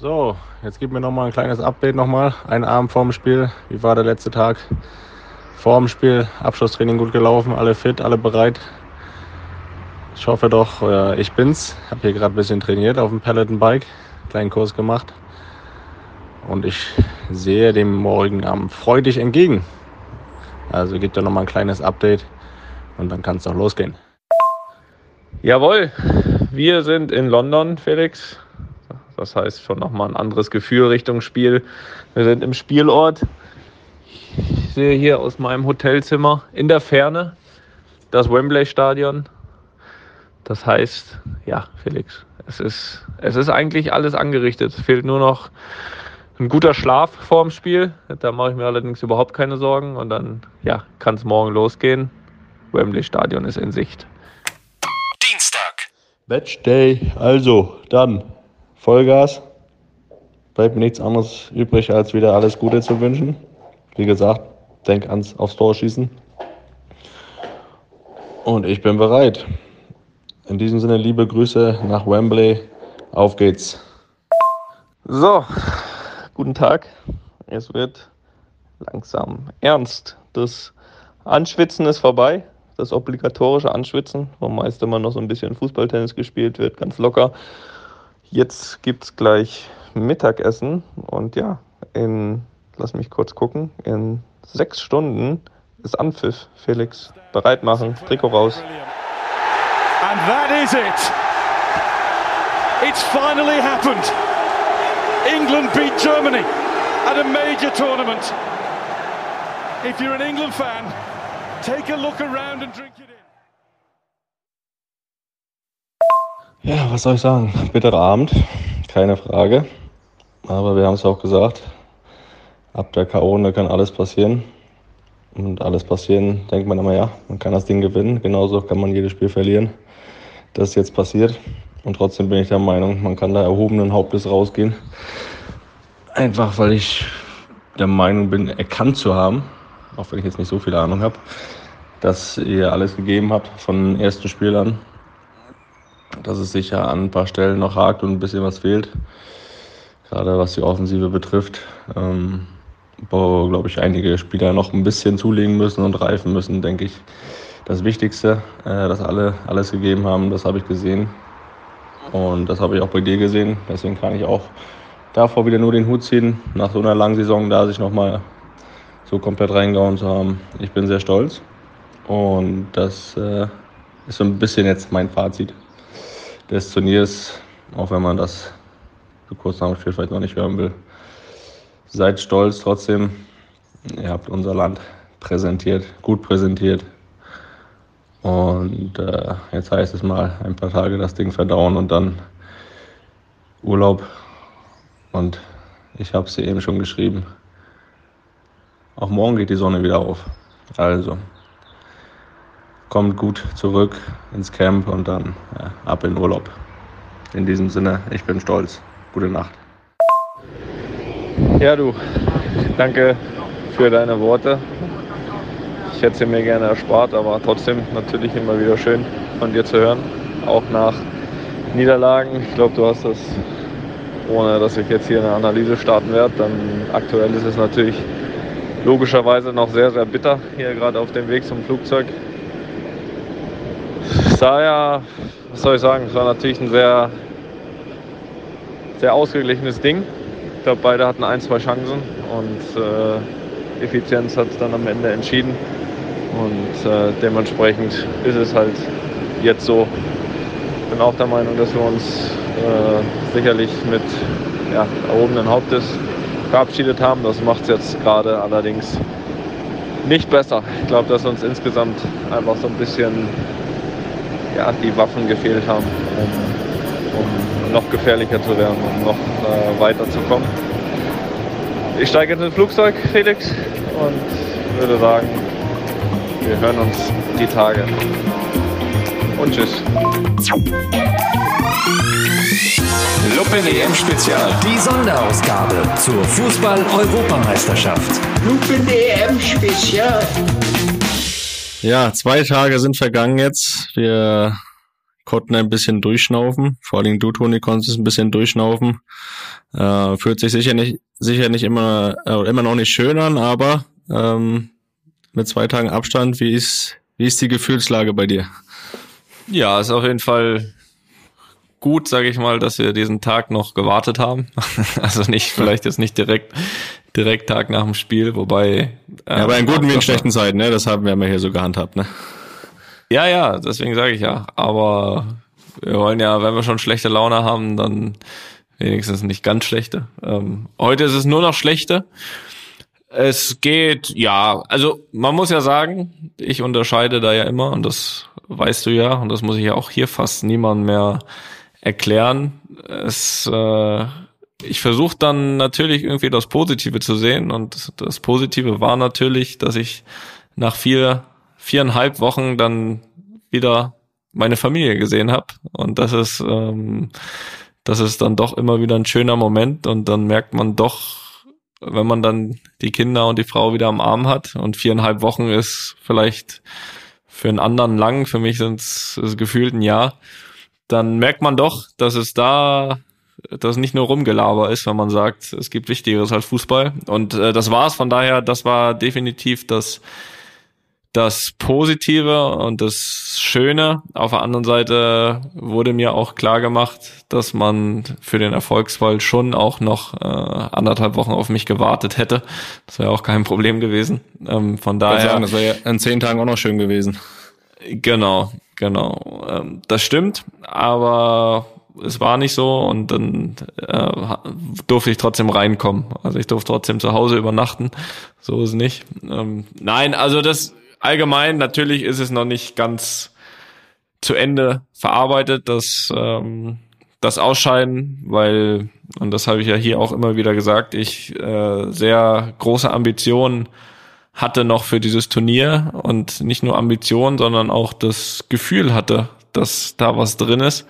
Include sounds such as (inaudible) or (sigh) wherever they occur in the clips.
So, jetzt gib mir noch mal ein kleines Update nochmal. Ein Abend vorm Spiel. Wie war der letzte Tag? Vor dem Spiel, Abschlusstraining gut gelaufen, alle fit, alle bereit. Ich hoffe doch, äh, ich bin's. Habe hier gerade ein bisschen trainiert auf dem Peloton-Bike, kleinen Kurs gemacht. Und ich sehe dem morgigen Abend freudig entgegen. Also gibt da noch mal ein kleines Update und dann kann es auch losgehen. Jawohl, wir sind in London, Felix. Das heißt schon nochmal ein anderes Gefühl Richtung Spiel. Wir sind im Spielort. Ich sehe hier aus meinem Hotelzimmer in der Ferne das Wembley-Stadion. Das heißt, ja, Felix, es ist, es ist eigentlich alles angerichtet. Es fehlt nur noch ein guter Schlaf vor dem Spiel. Da mache ich mir allerdings überhaupt keine Sorgen. Und dann ja, kann es morgen losgehen. Wembley Stadion ist in Sicht. Dienstag. Matchday. Also, dann Vollgas. Bleibt mir nichts anderes übrig, als wieder alles Gute zu wünschen. Wie gesagt, denk ans aufs Tor schießen. Und ich bin bereit. In diesem Sinne, liebe Grüße nach Wembley. Auf geht's. So, guten Tag. Es wird langsam ernst. Das Anschwitzen ist vorbei. Das obligatorische Anschwitzen, wo meist immer noch so ein bisschen Fußballtennis gespielt wird, ganz locker. Jetzt gibt es gleich Mittagessen und ja, in, lass mich kurz gucken, in sechs Stunden ist Anpfiff. Felix, bereit machen, Trikot raus. And that is it. It's finally happened. England beat Germany at a major tournament. If you're an England fan, take a look around and drink it in. Ja, was soll ich sagen? Bitterer Abend, keine Frage. Aber wir haben es auch gesagt, ab der K.O. kann alles passieren. Und alles passieren, denkt man immer, ja, man kann das Ding gewinnen. Genauso kann man jedes Spiel verlieren. Das ist jetzt passiert. Und trotzdem bin ich der Meinung, man kann da erhobenen Hauptes rausgehen. Einfach weil ich der Meinung bin, erkannt zu haben, auch wenn ich jetzt nicht so viel Ahnung habe, dass ihr alles gegeben habt von ersten Spiel an. Dass es sicher an ein paar Stellen noch hakt und ein bisschen was fehlt. Gerade was die Offensive betrifft. Ähm, wo, glaube ich, einige Spieler noch ein bisschen zulegen müssen und reifen müssen, denke ich. Das Wichtigste, äh, dass alle alles gegeben haben, das habe ich gesehen. Und das habe ich auch bei dir gesehen. Deswegen kann ich auch davor wieder nur den Hut ziehen, nach so einer langen Saison da sich nochmal so komplett reingehauen zu haben. Ich bin sehr stolz. Und das äh, ist so ein bisschen jetzt mein Fazit des Turniers, auch wenn man das so kurz nach dem Spiel vielleicht noch nicht hören will. Seid stolz trotzdem. Ihr habt unser Land präsentiert, gut präsentiert. Und äh, jetzt heißt es mal ein paar Tage das Ding verdauen und dann Urlaub. Und ich habe es dir eben schon geschrieben. Auch morgen geht die Sonne wieder auf. Also kommt gut zurück ins Camp und dann ja, ab in Urlaub. In diesem Sinne, ich bin stolz. Gute Nacht. Ja, du, danke für deine Worte. Ich hätte sie mir gerne erspart, aber trotzdem natürlich immer wieder schön von dir zu hören, auch nach Niederlagen. Ich glaube, du hast das, ohne dass ich jetzt hier eine Analyse starten werde, dann aktuell ist es natürlich logischerweise noch sehr, sehr bitter hier gerade auf dem Weg zum Flugzeug. Ja, was soll ich sagen, es war natürlich ein sehr, sehr ausgeglichenes Ding. Ich glaube, beide hatten ein, zwei Chancen und äh, Effizienz hat es dann am Ende entschieden. Und äh, dementsprechend ist es halt jetzt so. Ich bin auch der Meinung, dass wir uns äh, sicherlich mit ja, erhobenen Hauptes verabschiedet haben. Das macht es jetzt gerade allerdings nicht besser. Ich glaube, dass uns insgesamt einfach so ein bisschen ja, die Waffen gefehlt haben, um, um noch gefährlicher zu werden, um noch äh, weiterzukommen. Ich steige jetzt ins Flugzeug, Felix, und würde sagen, wir hören uns die Tage. Und tschüss. Lupen EM Spezial. Die Sonderausgabe zur Fußball-Europameisterschaft. Lupen EM Spezial. Ja, zwei Tage sind vergangen jetzt. Wir konnten ein bisschen durchschnaufen. Vor allem du, Toni, konntest ein bisschen durchschnaufen. Äh, fühlt sich sicher nicht, sicher nicht immer, äh, immer noch nicht schön an, aber ähm, mit zwei Tagen Abstand, wie ist, wie ist die Gefühlslage bei dir? Ja, ist auf jeden Fall gut, sage ich mal, dass wir diesen Tag noch gewartet haben. (laughs) also nicht, vielleicht jetzt nicht direkt, direkt Tag nach dem Spiel, wobei. Äh, ja, aber in guten wie in schlechten Zeiten, ne? Das haben wir hier so gehandhabt, ne? Ja, ja, deswegen sage ich ja. Aber wir wollen ja, wenn wir schon schlechte Laune haben, dann wenigstens nicht ganz schlechte. Ähm, heute ist es nur noch schlechte. Es geht, ja, also man muss ja sagen, ich unterscheide da ja immer und das weißt du ja und das muss ich ja auch hier fast niemand mehr erklären. Es, äh, ich versuche dann natürlich irgendwie das Positive zu sehen und das Positive war natürlich, dass ich nach vier viereinhalb Wochen dann wieder meine Familie gesehen habe. Und das ist, ähm, das ist dann doch immer wieder ein schöner Moment und dann merkt man doch, wenn man dann die Kinder und die Frau wieder am Arm hat und viereinhalb Wochen ist vielleicht für einen anderen lang, für mich sind es gefühlt ein Jahr, dann merkt man doch, dass es da dass nicht nur Rumgelaber ist, wenn man sagt, es gibt Wichtigeres als Fußball. Und äh, das war's. Von daher, das war definitiv das das Positive und das Schöne. Auf der anderen Seite wurde mir auch klar gemacht, dass man für den Erfolgsfall schon auch noch äh, anderthalb Wochen auf mich gewartet hätte. Das wäre auch kein Problem gewesen. Ähm, von daher. Sagen, das wäre ja in zehn Tagen auch noch schön gewesen. Genau, genau. Ähm, das stimmt, aber es war nicht so und dann äh, durfte ich trotzdem reinkommen. Also ich durfte trotzdem zu Hause übernachten. So ist es nicht. Ähm, nein, also das allgemein, natürlich ist es noch nicht ganz zu Ende verarbeitet, das, ähm, das Ausscheiden, weil, und das habe ich ja hier auch immer wieder gesagt, ich äh, sehr große Ambitionen hatte noch für dieses Turnier und nicht nur Ambitionen, sondern auch das Gefühl hatte, dass da was drin ist.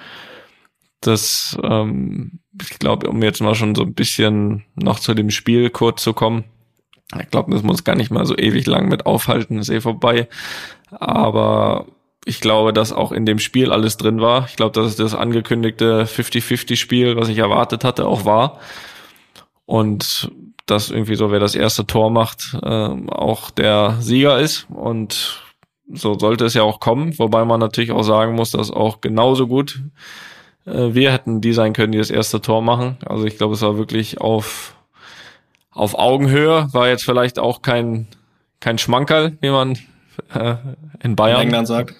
Das, ähm, ich glaube, um jetzt mal schon so ein bisschen noch zu dem Spiel kurz zu kommen, ich glaube, das muss gar nicht mal so ewig lang mit aufhalten, ist eh vorbei. Aber ich glaube, dass auch in dem Spiel alles drin war. Ich glaube, dass es das angekündigte 50-50-Spiel, was ich erwartet hatte, auch war. Und dass irgendwie so, wer das erste Tor macht, äh, auch der Sieger ist. Und so sollte es ja auch kommen. Wobei man natürlich auch sagen muss, dass auch genauso gut äh, wir hätten die sein können, die das erste Tor machen. Also ich glaube, es war wirklich auf auf Augenhöhe, war jetzt vielleicht auch kein, kein Schmankerl, wie man äh, in Bayern. In England sagt.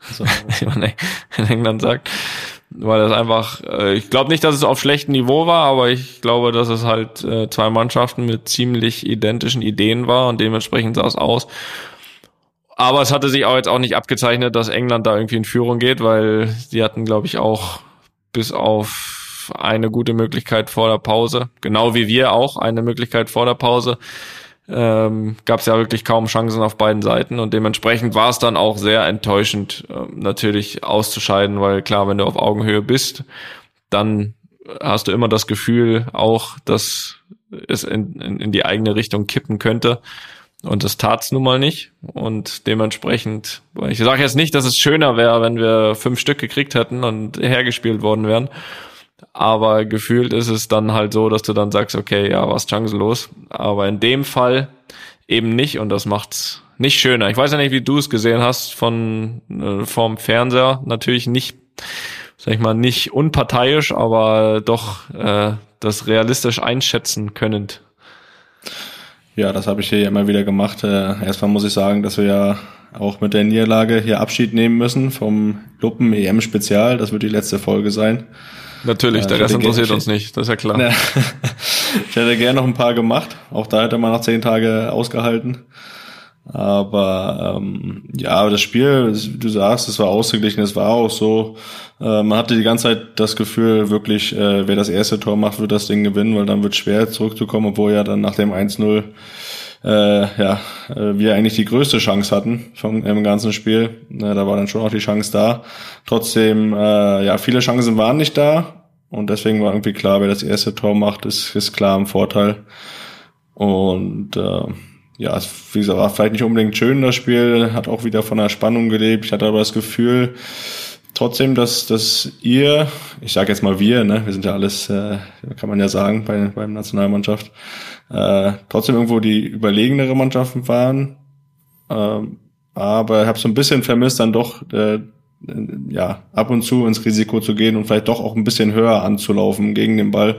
So. (laughs) wie man in England sagt. Weil das einfach, äh, ich glaube nicht, dass es auf schlechtem Niveau war, aber ich glaube, dass es halt äh, zwei Mannschaften mit ziemlich identischen Ideen war und dementsprechend sah es aus. Aber es hatte sich auch jetzt auch nicht abgezeichnet, dass England da irgendwie in Führung geht, weil sie hatten, glaube ich, auch bis auf eine gute Möglichkeit vor der Pause, genau wie wir auch eine Möglichkeit vor der Pause. Ähm, gab es ja wirklich kaum Chancen auf beiden Seiten und dementsprechend war es dann auch sehr enttäuschend, äh, natürlich auszuscheiden, weil klar, wenn du auf Augenhöhe bist, dann hast du immer das Gefühl auch, dass es in, in, in die eigene Richtung kippen könnte. Und das tat's nun mal nicht. Und dementsprechend, ich sage jetzt nicht, dass es schöner wäre, wenn wir fünf Stück gekriegt hätten und hergespielt worden wären. Aber gefühlt ist es dann halt so, dass du dann sagst, okay, ja, was chancenlos. Aber in dem Fall eben nicht und das macht's nicht schöner. Ich weiß ja nicht, wie du es gesehen hast von äh, vom Fernseher. Natürlich nicht, sag ich mal, nicht unparteiisch, aber doch äh, das realistisch einschätzen könnend. Ja, das habe ich hier immer wieder gemacht. Äh, erstmal muss ich sagen, dass wir ja auch mit der Niederlage hier Abschied nehmen müssen vom Luppen EM Spezial. Das wird die letzte Folge sein. Natürlich, der Rest interessiert uns nicht, das ist ja klar. Ja. (laughs) ich hätte gerne noch ein paar gemacht. Auch da hätte man noch zehn Tage ausgehalten. Aber ähm, ja, das Spiel, du sagst, es war ausgeglichen, es war auch so. Äh, man hatte die ganze Zeit das Gefühl, wirklich, äh, wer das erste Tor macht, wird das Ding gewinnen, weil dann wird es schwer zurückzukommen, obwohl ja dann nach dem 1-0 äh, ja, äh, wir eigentlich die größte Chance hatten vom, im ganzen Spiel. Äh, da war dann schon auch die Chance da. Trotzdem, äh, ja, viele Chancen waren nicht da und deswegen war irgendwie klar, wer das erste Tor macht, ist, ist klar im Vorteil. Und äh, ja, wie gesagt, war vielleicht nicht unbedingt schön das Spiel, hat auch wieder von der Spannung gelebt. Ich hatte aber das Gefühl, trotzdem, dass, dass ihr, ich sage jetzt mal wir, ne, wir sind ja alles, äh, kann man ja sagen, bei, beim Nationalmannschaft, äh, trotzdem irgendwo die überlegenere Mannschaften waren. Ähm, aber habe so ein bisschen vermisst, dann doch äh, ja ab und zu ins Risiko zu gehen und vielleicht doch auch ein bisschen höher anzulaufen gegen den Ball.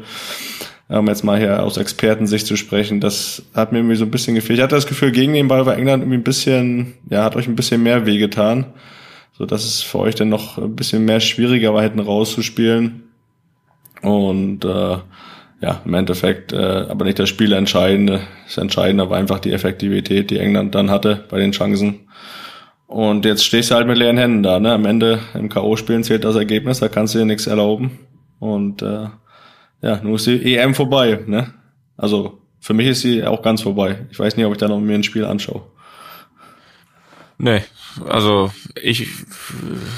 Um jetzt mal hier aus Expertensicht zu sprechen, das hat mir irgendwie so ein bisschen gefehlt. Ich hatte das Gefühl, gegen den Ball war England irgendwie ein bisschen, ja, hat euch ein bisschen mehr wehgetan, so dass es für euch dann noch ein bisschen mehr schwieriger war, hinten rauszuspielen. Und äh, ja, im Endeffekt äh, aber nicht das Spiel entscheidende. Das Entscheidende war einfach die Effektivität, die England dann hatte bei den Chancen. Und jetzt stehst du halt mit leeren Händen da. Ne? Am Ende im K.O.-Spielen zählt das Ergebnis, da kannst du dir nichts erlauben. Und äh, ja, nun ist die EM vorbei. Ne? Also für mich ist sie auch ganz vorbei. Ich weiß nicht, ob ich da noch mir ein Spiel anschaue. Nee, also ich,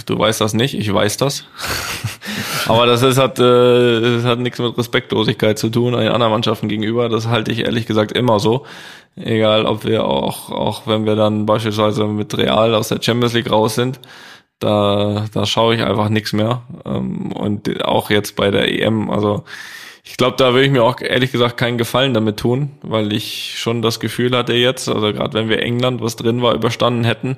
du weißt das nicht, ich weiß das. (laughs) Aber das ist, hat, äh, das hat nichts mit Respektlosigkeit zu tun den anderen Mannschaften gegenüber. Das halte ich ehrlich gesagt immer so. Egal, ob wir auch, auch wenn wir dann beispielsweise mit Real aus der Champions League raus sind, da, da schaue ich einfach nichts mehr. Ähm, und auch jetzt bei der EM, also ich glaube, da würde ich mir auch ehrlich gesagt keinen Gefallen damit tun, weil ich schon das Gefühl hatte jetzt, also gerade wenn wir England, was drin war, überstanden hätten,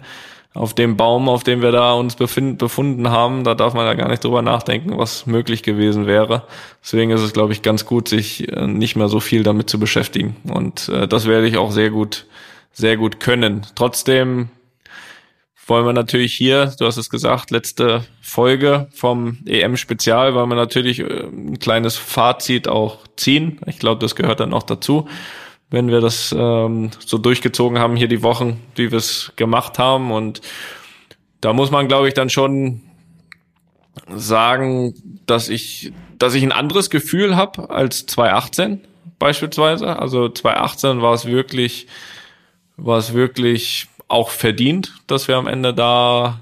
auf dem Baum, auf dem wir da uns befind, befunden haben, da darf man ja gar nicht drüber nachdenken, was möglich gewesen wäre. Deswegen ist es, glaube ich, ganz gut, sich äh, nicht mehr so viel damit zu beschäftigen. Und äh, das werde ich auch sehr gut, sehr gut können. Trotzdem wollen wir natürlich hier, du hast es gesagt, letzte Folge vom EM-Spezial, wollen wir natürlich äh, ein kleines Fazit auch ziehen. Ich glaube, das gehört dann auch dazu wenn wir das ähm, so durchgezogen haben hier die Wochen, wie wir es gemacht haben. Und da muss man, glaube ich, dann schon sagen, dass ich, dass ich ein anderes Gefühl habe als 2018 beispielsweise. Also 2018 war es wirklich, war es wirklich auch verdient, dass wir am Ende da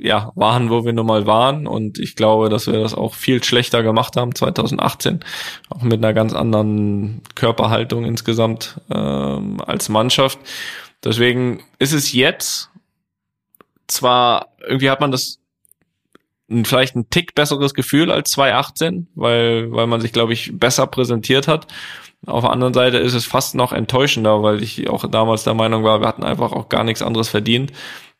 ja, waren, wo wir nun mal waren. Und ich glaube, dass wir das auch viel schlechter gemacht haben 2018. Auch mit einer ganz anderen Körperhaltung insgesamt ähm, als Mannschaft. Deswegen ist es jetzt zwar, irgendwie hat man das vielleicht ein Tick besseres Gefühl als 2018, weil, weil man sich, glaube ich, besser präsentiert hat. Auf der anderen Seite ist es fast noch enttäuschender, weil ich auch damals der Meinung war, wir hatten einfach auch gar nichts anderes verdient.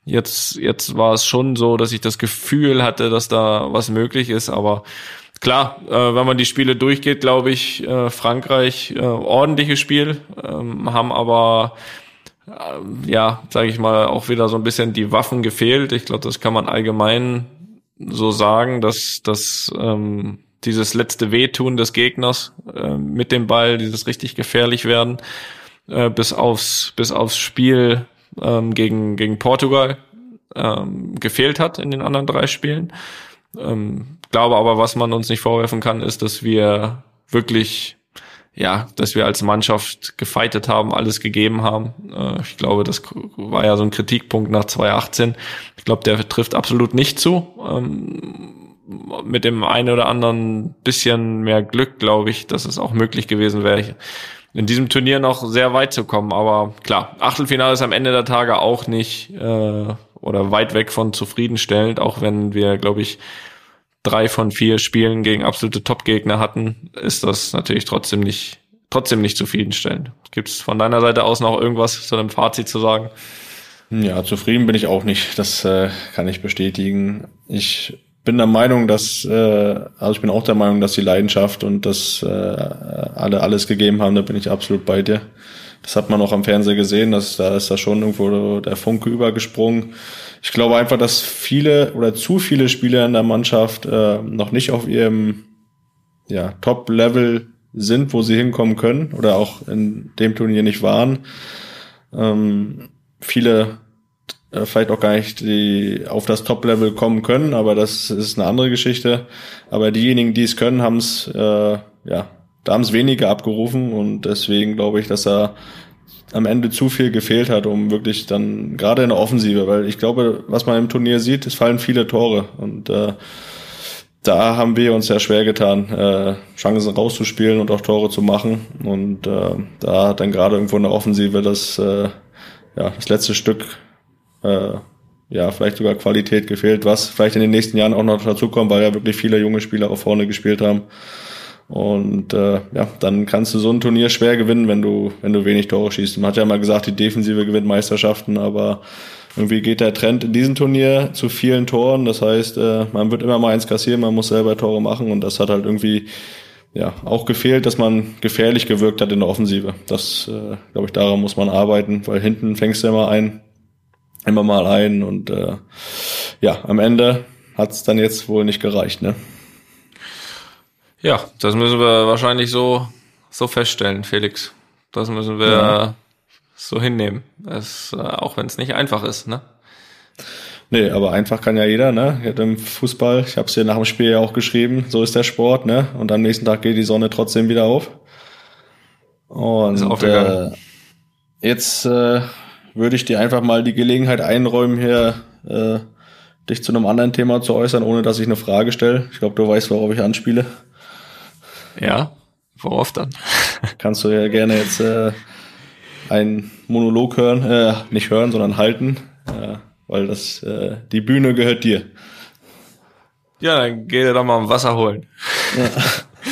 Jetzt, jetzt war es schon so, dass ich das Gefühl hatte, dass da was möglich ist, aber klar, äh, wenn man die Spiele durchgeht, glaube ich, äh, Frankreich äh, ordentliches Spiel, ähm, haben aber äh, ja, sage ich mal, auch wieder so ein bisschen die Waffen gefehlt. Ich glaube, das kann man allgemein so sagen, dass dass ähm, dieses letzte Wehtun des Gegners äh, mit dem Ball, dieses richtig gefährlich werden, äh, bis aufs bis aufs Spiel ähm, gegen, gegen Portugal ähm, gefehlt hat in den anderen drei Spielen. Ähm, glaube aber, was man uns nicht vorwerfen kann, ist, dass wir wirklich, ja, dass wir als Mannschaft gefeitet haben, alles gegeben haben. Äh, ich glaube, das war ja so ein Kritikpunkt nach 2018. Ich glaube, der trifft absolut nicht zu. Ähm, mit dem einen oder anderen bisschen mehr Glück, glaube ich, dass es auch möglich gewesen wäre, in diesem Turnier noch sehr weit zu kommen. Aber klar, Achtelfinale ist am Ende der Tage auch nicht äh, oder weit weg von zufriedenstellend, auch wenn wir, glaube ich, drei von vier Spielen gegen absolute Top-Gegner hatten, ist das natürlich trotzdem nicht, trotzdem nicht zufriedenstellend. Gibt es von deiner Seite aus noch irgendwas zu einem Fazit zu sagen? Ja, zufrieden bin ich auch nicht. Das äh, kann ich bestätigen. Ich bin der Meinung, dass, äh, also ich bin auch der Meinung, dass die Leidenschaft und dass äh, alle alles gegeben haben, da bin ich absolut bei dir. Das hat man auch am Fernseher gesehen, dass da ist da schon irgendwo der Funke übergesprungen. Ich glaube einfach, dass viele oder zu viele Spieler in der Mannschaft äh, noch nicht auf ihrem ja, Top-Level sind, wo sie hinkommen können oder auch in dem Turnier nicht waren. Ähm, viele äh, vielleicht auch gar nicht die auf das Top-Level kommen können, aber das ist eine andere Geschichte. Aber diejenigen, die es können, haben es äh, ja, da haben es weniger abgerufen und deswegen glaube ich, dass er am Ende zu viel gefehlt hat, um wirklich dann gerade in der Offensive, weil ich glaube, was man im Turnier sieht, es fallen viele Tore und äh, da haben wir uns sehr schwer getan, äh, Chancen rauszuspielen und auch Tore zu machen und äh, da hat dann gerade irgendwo in der Offensive das äh, ja das letzte Stück äh, ja, vielleicht sogar Qualität gefehlt, was vielleicht in den nächsten Jahren auch noch dazukommt, weil ja wirklich viele junge Spieler auch vorne gespielt haben. Und äh, ja, dann kannst du so ein Turnier schwer gewinnen, wenn du, wenn du wenig Tore schießt. Man hat ja mal gesagt, die Defensive gewinnt Meisterschaften, aber irgendwie geht der Trend in diesem Turnier zu vielen Toren. Das heißt, äh, man wird immer mal eins kassieren, man muss selber Tore machen und das hat halt irgendwie ja auch gefehlt, dass man gefährlich gewirkt hat in der Offensive. Das, äh, glaube ich, daran muss man arbeiten, weil hinten fängst du immer ein, immer mal ein und äh, ja, am Ende hat es dann jetzt wohl nicht gereicht, ne? Ja, das müssen wir wahrscheinlich so, so feststellen, Felix. Das müssen wir ja. so hinnehmen. Es, äh, auch wenn es nicht einfach ist, ne? Nee, aber einfach kann ja jeder, ne? Im Fußball, ich habe es dir nach dem Spiel ja auch geschrieben, so ist der Sport, ne? Und am nächsten Tag geht die Sonne trotzdem wieder auf. Und äh, jetzt äh, würde ich dir einfach mal die Gelegenheit einräumen, hier äh, dich zu einem anderen Thema zu äußern, ohne dass ich eine Frage stelle. Ich glaube, du weißt, worauf ich anspiele. Ja, worauf dann? (laughs) Kannst du ja gerne jetzt äh, einen Monolog hören, äh, nicht hören, sondern halten, äh, weil das äh, die Bühne gehört dir. Ja, dann geh dir doch mal Wasser holen. Ja.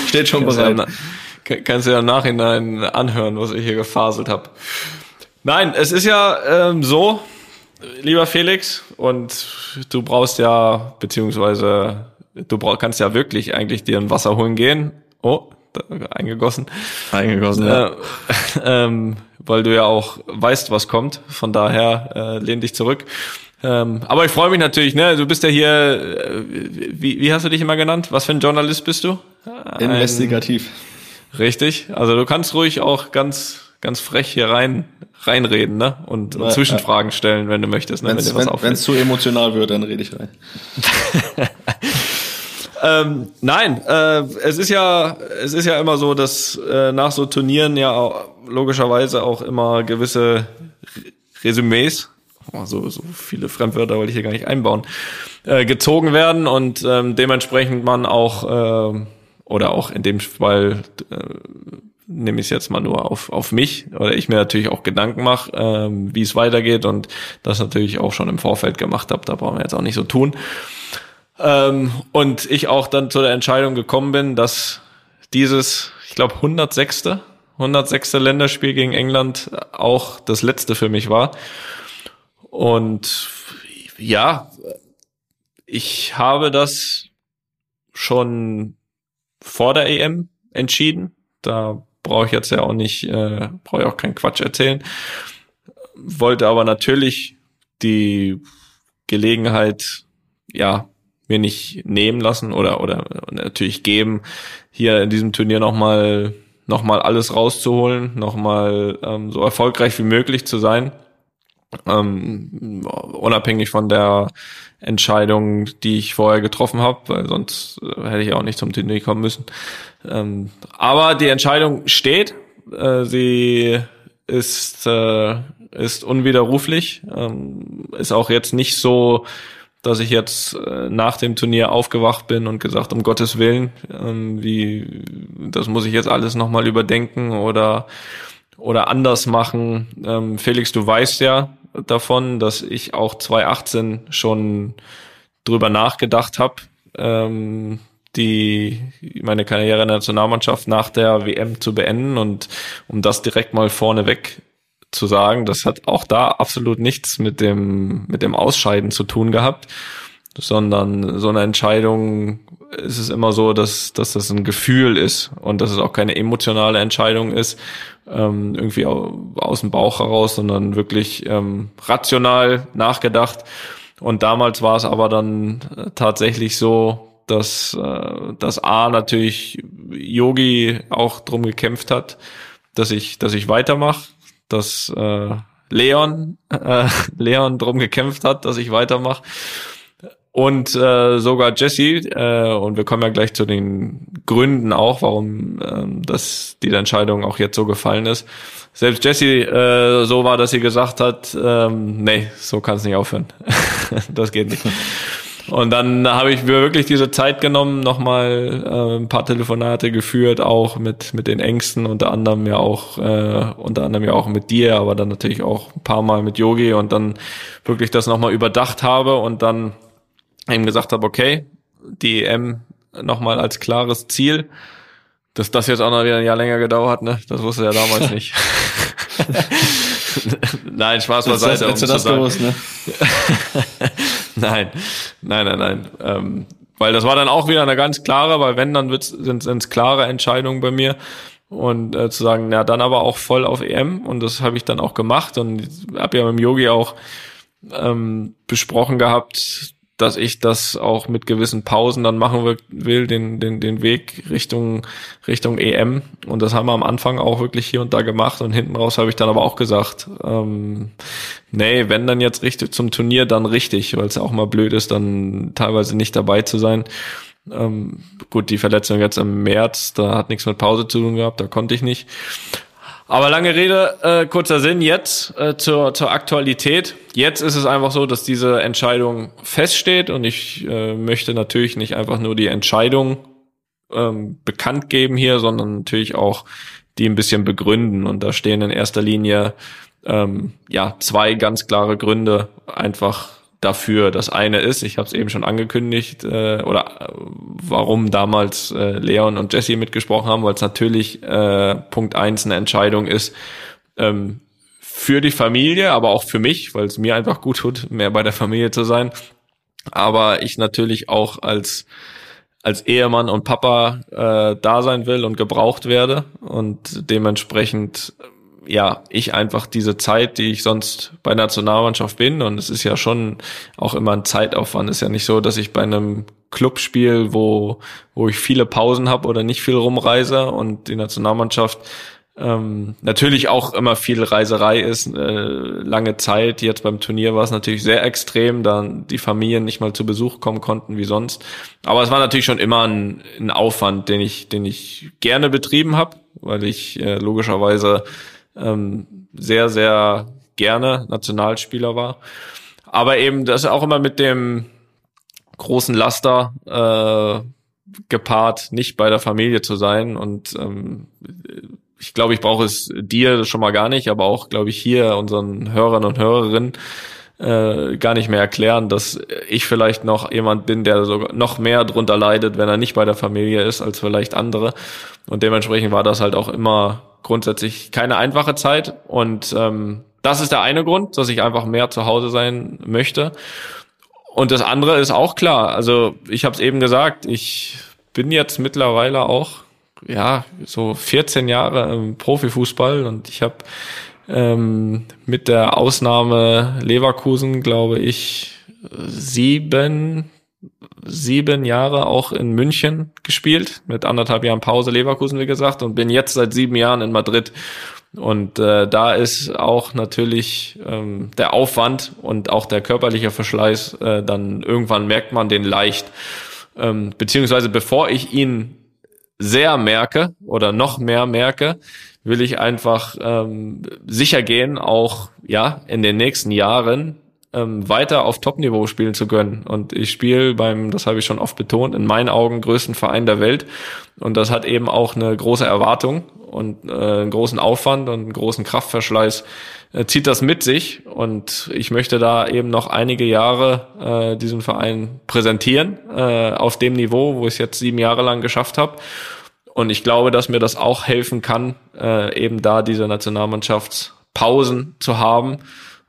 Steht schon bereit. Ja, kannst du ja im Nachhinein anhören, was ich hier gefaselt habe. Nein, es ist ja ähm, so, lieber Felix, und du brauchst ja, beziehungsweise du brauch, kannst ja wirklich eigentlich dir ein Wasser holen gehen Oh, eingegossen. Eingegossen, ja. Äh, (laughs) ähm, weil du ja auch weißt, was kommt. Von daher äh, lehn dich zurück. Ähm, aber ich freue mich natürlich, ne? Du bist ja hier, äh, wie, wie hast du dich immer genannt? Was für ein Journalist bist du? Ein, Investigativ. Richtig. Also du kannst ruhig auch ganz, ganz frech hier rein reinreden, ne? Und, und Zwischenfragen stellen, wenn du möchtest, ne? Wenn's, wenn Wenn es zu emotional wird, dann rede ich rein. (laughs) Ähm, nein, äh, es ist ja, es ist ja immer so, dass äh, nach so Turnieren ja auch, logischerweise auch immer gewisse Resümees, oh, so, so viele Fremdwörter wollte ich hier gar nicht einbauen, äh, gezogen werden und ähm, dementsprechend man auch äh, oder auch in dem Fall äh, nehme ich es jetzt mal nur auf, auf mich oder ich mir natürlich auch Gedanken mache, ähm, wie es weitergeht und das natürlich auch schon im Vorfeld gemacht habe. Da brauchen wir jetzt auch nicht so tun. Ähm, und ich auch dann zu der Entscheidung gekommen bin, dass dieses, ich glaube, 106. 106. Länderspiel gegen England auch das letzte für mich war. Und ja, ich habe das schon vor der EM entschieden. Da brauche ich jetzt ja auch nicht, äh, brauche ich auch keinen Quatsch erzählen. Wollte aber natürlich die Gelegenheit, ja, mir nicht nehmen lassen oder oder natürlich geben, hier in diesem Turnier nochmal noch mal alles rauszuholen, nochmal ähm, so erfolgreich wie möglich zu sein. Ähm, unabhängig von der Entscheidung, die ich vorher getroffen habe, weil sonst äh, hätte ich auch nicht zum Turnier kommen müssen. Ähm, aber die Entscheidung steht. Äh, sie ist äh, ist unwiderruflich. Ähm, ist auch jetzt nicht so dass ich jetzt äh, nach dem Turnier aufgewacht bin und gesagt, um Gottes Willen, ähm, wie, das muss ich jetzt alles nochmal überdenken oder, oder anders machen. Ähm, Felix, du weißt ja davon, dass ich auch 2018 schon drüber nachgedacht habe, ähm, die meine Karriere in der Nationalmannschaft nach der WM zu beenden und um das direkt mal vorneweg zu sagen. Das hat auch da absolut nichts mit dem, mit dem Ausscheiden zu tun gehabt, sondern so eine Entscheidung ist es immer so, dass, dass das ein Gefühl ist und dass es auch keine emotionale Entscheidung ist, ähm, irgendwie aus dem Bauch heraus, sondern wirklich ähm, rational nachgedacht. Und damals war es aber dann tatsächlich so, dass, äh, dass A natürlich Yogi auch drum gekämpft hat, dass ich, dass ich weitermache dass äh, Leon, äh, (laughs) Leon drum gekämpft hat, dass ich weitermache. Und äh, sogar Jesse, äh, und wir kommen ja gleich zu den Gründen auch, warum äh, das die Entscheidung auch jetzt so gefallen ist. Selbst Jesse äh, so war, dass sie gesagt hat, ähm, nee, so kann es nicht aufhören. (laughs) das geht nicht. Und dann habe ich mir wirklich diese Zeit genommen, nochmal äh, ein paar Telefonate geführt, auch mit, mit den Ängsten, unter anderem ja auch, äh, unter anderem ja auch mit dir, aber dann natürlich auch ein paar Mal mit Yogi und dann wirklich das nochmal überdacht habe und dann eben gesagt habe, okay, die EM nochmal als klares Ziel. Dass das jetzt auch noch wieder ein Jahr länger gedauert, ne? Das wusste er damals (laughs) nicht. (laughs) nein, Spaß beiseite. Das, um das gewusst, ne? (laughs) nein, nein, nein, nein. Ähm, weil das war dann auch wieder eine ganz klare, weil wenn, dann sind es klare Entscheidungen bei mir. Und äh, zu sagen, ja, dann aber auch voll auf EM. Und das habe ich dann auch gemacht. Und habe ja mit dem Yogi auch ähm, besprochen gehabt, dass ich das auch mit gewissen Pausen dann machen will, den, den, den Weg Richtung, Richtung EM. Und das haben wir am Anfang auch wirklich hier und da gemacht. Und hinten raus habe ich dann aber auch gesagt, ähm, nee, wenn dann jetzt richtig zum Turnier, dann richtig, weil es auch mal blöd ist, dann teilweise nicht dabei zu sein. Ähm, gut, die Verletzung jetzt im März, da hat nichts mit Pause zu tun gehabt, da konnte ich nicht. Aber lange Rede, äh, kurzer Sinn, jetzt äh, zur, zur Aktualität. Jetzt ist es einfach so, dass diese Entscheidung feststeht und ich äh, möchte natürlich nicht einfach nur die Entscheidung ähm, bekannt geben hier, sondern natürlich auch die ein bisschen begründen. Und da stehen in erster Linie ähm, ja zwei ganz klare Gründe einfach dafür. Das eine ist, ich habe es eben schon angekündigt, äh, oder warum damals äh, Leon und Jesse mitgesprochen haben, weil es natürlich äh, Punkt eins eine Entscheidung ist ähm, für die Familie, aber auch für mich, weil es mir einfach gut tut, mehr bei der Familie zu sein. Aber ich natürlich auch als als Ehemann und Papa äh, da sein will und gebraucht werde und dementsprechend ja, ich einfach diese Zeit, die ich sonst bei Nationalmannschaft bin, und es ist ja schon auch immer ein Zeitaufwand, ist ja nicht so, dass ich bei einem Clubspiel, wo, wo ich viele Pausen habe oder nicht viel rumreise und die Nationalmannschaft ähm, natürlich auch immer viel Reiserei ist, äh, lange Zeit. Jetzt beim Turnier war es natürlich sehr extrem, da die Familien nicht mal zu Besuch kommen konnten wie sonst. Aber es war natürlich schon immer ein, ein Aufwand, den ich, den ich gerne betrieben habe, weil ich äh, logischerweise ähm, sehr, sehr gerne Nationalspieler war. Aber eben das auch immer mit dem großen Laster äh, gepaart, nicht bei der Familie zu sein. Und ähm, ich glaube, ich brauche es dir schon mal gar nicht, aber auch, glaube ich, hier unseren Hörern und Hörerinnen äh, gar nicht mehr erklären, dass ich vielleicht noch jemand bin, der sogar noch mehr drunter leidet, wenn er nicht bei der Familie ist, als vielleicht andere. Und dementsprechend war das halt auch immer grundsätzlich keine einfache Zeit. Und ähm, das ist der eine Grund, dass ich einfach mehr zu Hause sein möchte. Und das andere ist auch klar. Also ich habe es eben gesagt, ich bin jetzt mittlerweile auch ja so 14 Jahre im Profifußball und ich habe ähm, mit der Ausnahme Leverkusen, glaube ich, sieben sieben Jahre auch in München gespielt, mit anderthalb Jahren Pause Leverkusen, wie gesagt, und bin jetzt seit sieben Jahren in Madrid. Und äh, da ist auch natürlich ähm, der Aufwand und auch der körperliche Verschleiß, äh, dann irgendwann merkt man den leicht. Ähm, beziehungsweise bevor ich ihn sehr merke oder noch mehr merke, will ich einfach ähm, sicher gehen, auch ja in den nächsten Jahren ähm, weiter auf Top-Niveau spielen zu können. Und ich spiele beim, das habe ich schon oft betont, in meinen Augen größten Verein der Welt. Und das hat eben auch eine große Erwartung und äh, einen großen Aufwand und einen großen Kraftverschleiß äh, zieht das mit sich. Und ich möchte da eben noch einige Jahre äh, diesen Verein präsentieren äh, auf dem Niveau, wo ich es jetzt sieben Jahre lang geschafft habe. Und ich glaube, dass mir das auch helfen kann, äh, eben da diese Nationalmannschaftspausen zu haben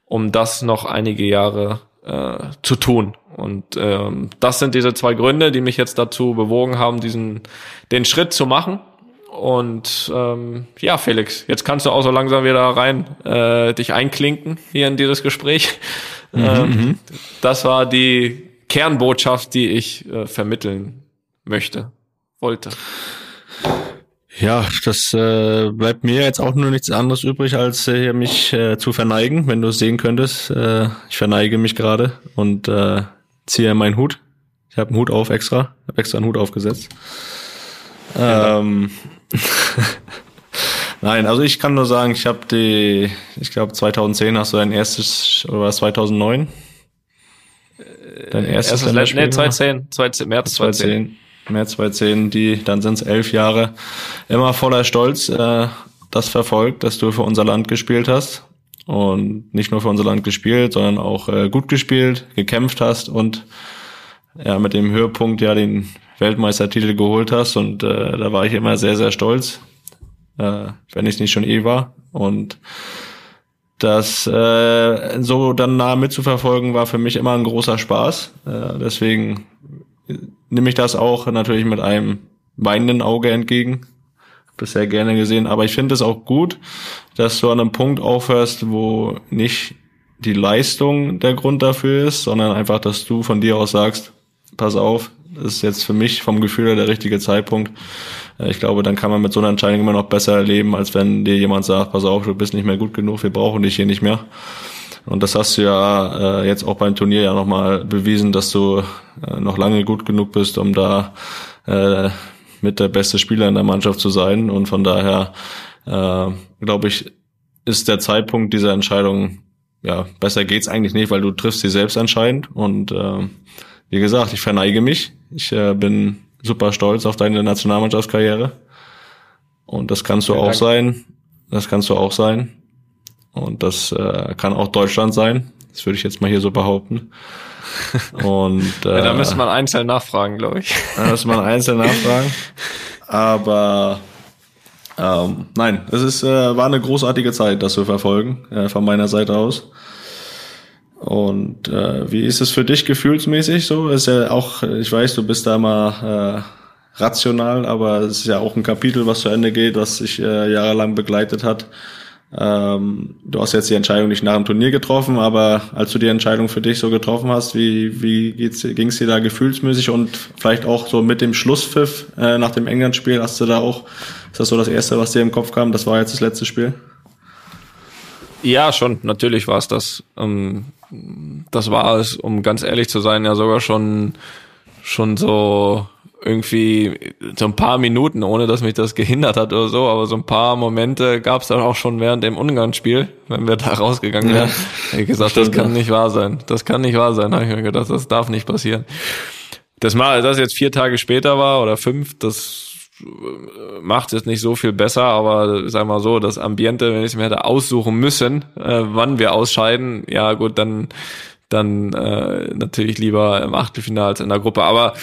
um das noch einige Jahre äh, zu tun. Und ähm, das sind diese zwei Gründe, die mich jetzt dazu bewogen haben, diesen den Schritt zu machen. Und ähm, ja, Felix, jetzt kannst du auch so langsam wieder rein äh, dich einklinken hier in dieses Gespräch. (laughs) Mhm, ähm, mhm. das war die Kernbotschaft, die ich äh, vermitteln möchte, wollte. Ja, das äh, bleibt mir jetzt auch nur nichts anderes übrig, als äh, mich äh, zu verneigen, wenn du es sehen könntest. Äh, ich verneige mich gerade und äh, ziehe meinen Hut. Ich habe einen Hut auf extra, habe extra einen Hut aufgesetzt. Ähm, (laughs) Nein, also ich kann nur sagen, ich habe die, ich glaube 2010 hast du dein erstes, oder was 2009? dein erstes, erstes Länderspiel? Nee, 2010, 2010, März 2010. März 2010, die, dann sind es elf Jahre, immer voller Stolz äh, das verfolgt, dass du für unser Land gespielt hast. Und nicht nur für unser Land gespielt, sondern auch äh, gut gespielt, gekämpft hast und ja, mit dem Höhepunkt ja den Weltmeistertitel geholt hast. Und äh, da war ich immer sehr, sehr stolz, äh, wenn ich nicht schon eh war. Und das äh, so dann nah mitzuverfolgen, war für mich immer ein großer Spaß. Äh, deswegen nehme ich das auch natürlich mit einem weinenden Auge entgegen. Bisher gerne gesehen, aber ich finde es auch gut, dass du an einem Punkt aufhörst, wo nicht die Leistung der Grund dafür ist, sondern einfach, dass du von dir aus sagst, pass auf, das ist jetzt für mich vom Gefühl her der richtige Zeitpunkt. Äh, ich glaube, dann kann man mit so einer Entscheidung immer noch besser leben, als wenn dir jemand sagt, pass auf, du bist nicht mehr gut genug, wir brauchen dich hier nicht mehr. Und das hast du ja äh, jetzt auch beim Turnier ja nochmal bewiesen, dass du äh, noch lange gut genug bist, um da äh, mit der beste Spieler in der Mannschaft zu sein. Und von daher äh, glaube ich, ist der Zeitpunkt dieser Entscheidung, ja, besser geht's eigentlich nicht, weil du triffst sie selbst entscheidend. Und äh, wie gesagt, ich verneige mich. Ich äh, bin super stolz auf deine Nationalmannschaftskarriere. Und das kannst du Vielen auch Dank. sein. Das kannst du auch sein. Und das äh, kann auch Deutschland sein. Das würde ich jetzt mal hier so behaupten. (laughs) Und äh, ja, da müsste man einzeln nachfragen, glaube ich. (laughs) Da müsste man einzeln nachfragen. Aber ähm, nein, es ist äh, war eine großartige Zeit, das zu verfolgen äh, von meiner Seite aus. Und äh, wie ist es für dich gefühlsmäßig so? Ist ja auch, ich weiß, du bist da mal äh, rational, aber es ist ja auch ein Kapitel, was zu Ende geht, was sich äh, jahrelang begleitet hat. Ähm, du hast jetzt die Entscheidung nicht nach dem Turnier getroffen, aber als du die Entscheidung für dich so getroffen hast, wie, wie ging es dir da gefühlsmäßig und vielleicht auch so mit dem Schlusspfiff äh, nach dem England-Spiel, hast du da auch, ist das so das Erste, was dir im Kopf kam, das war jetzt das letzte Spiel? Ja, schon, natürlich war es das. Ähm, das war es, um ganz ehrlich zu sein, ja sogar schon, schon so irgendwie so ein paar Minuten, ohne dass mich das gehindert hat oder so, aber so ein paar Momente gab es dann auch schon während dem Ungarn-Spiel, wenn wir da rausgegangen wären. Ja. Ich gesagt, das kann nicht wahr sein. Das kann nicht wahr sein. habe ich mir gedacht, das darf nicht passieren. Das mal, das jetzt vier Tage später war oder fünf, das macht es nicht so viel besser, aber sag mal so, das Ambiente, wenn ich es mir hätte aussuchen müssen, äh, wann wir ausscheiden, ja gut, dann dann äh, natürlich lieber im Achtelfinale als in der Gruppe. Aber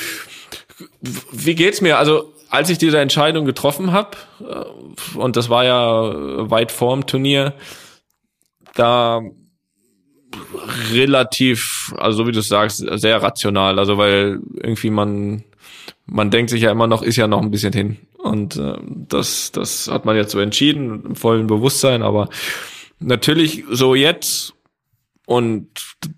wie geht's mir? Also als ich diese Entscheidung getroffen habe, äh, und das war ja weit vorm Turnier, da relativ, also so wie du sagst, sehr rational. Also weil irgendwie man man denkt sich ja immer noch, ist ja noch ein bisschen hin. Und äh, das, das hat man jetzt so entschieden, im vollen Bewusstsein. Aber natürlich so jetzt und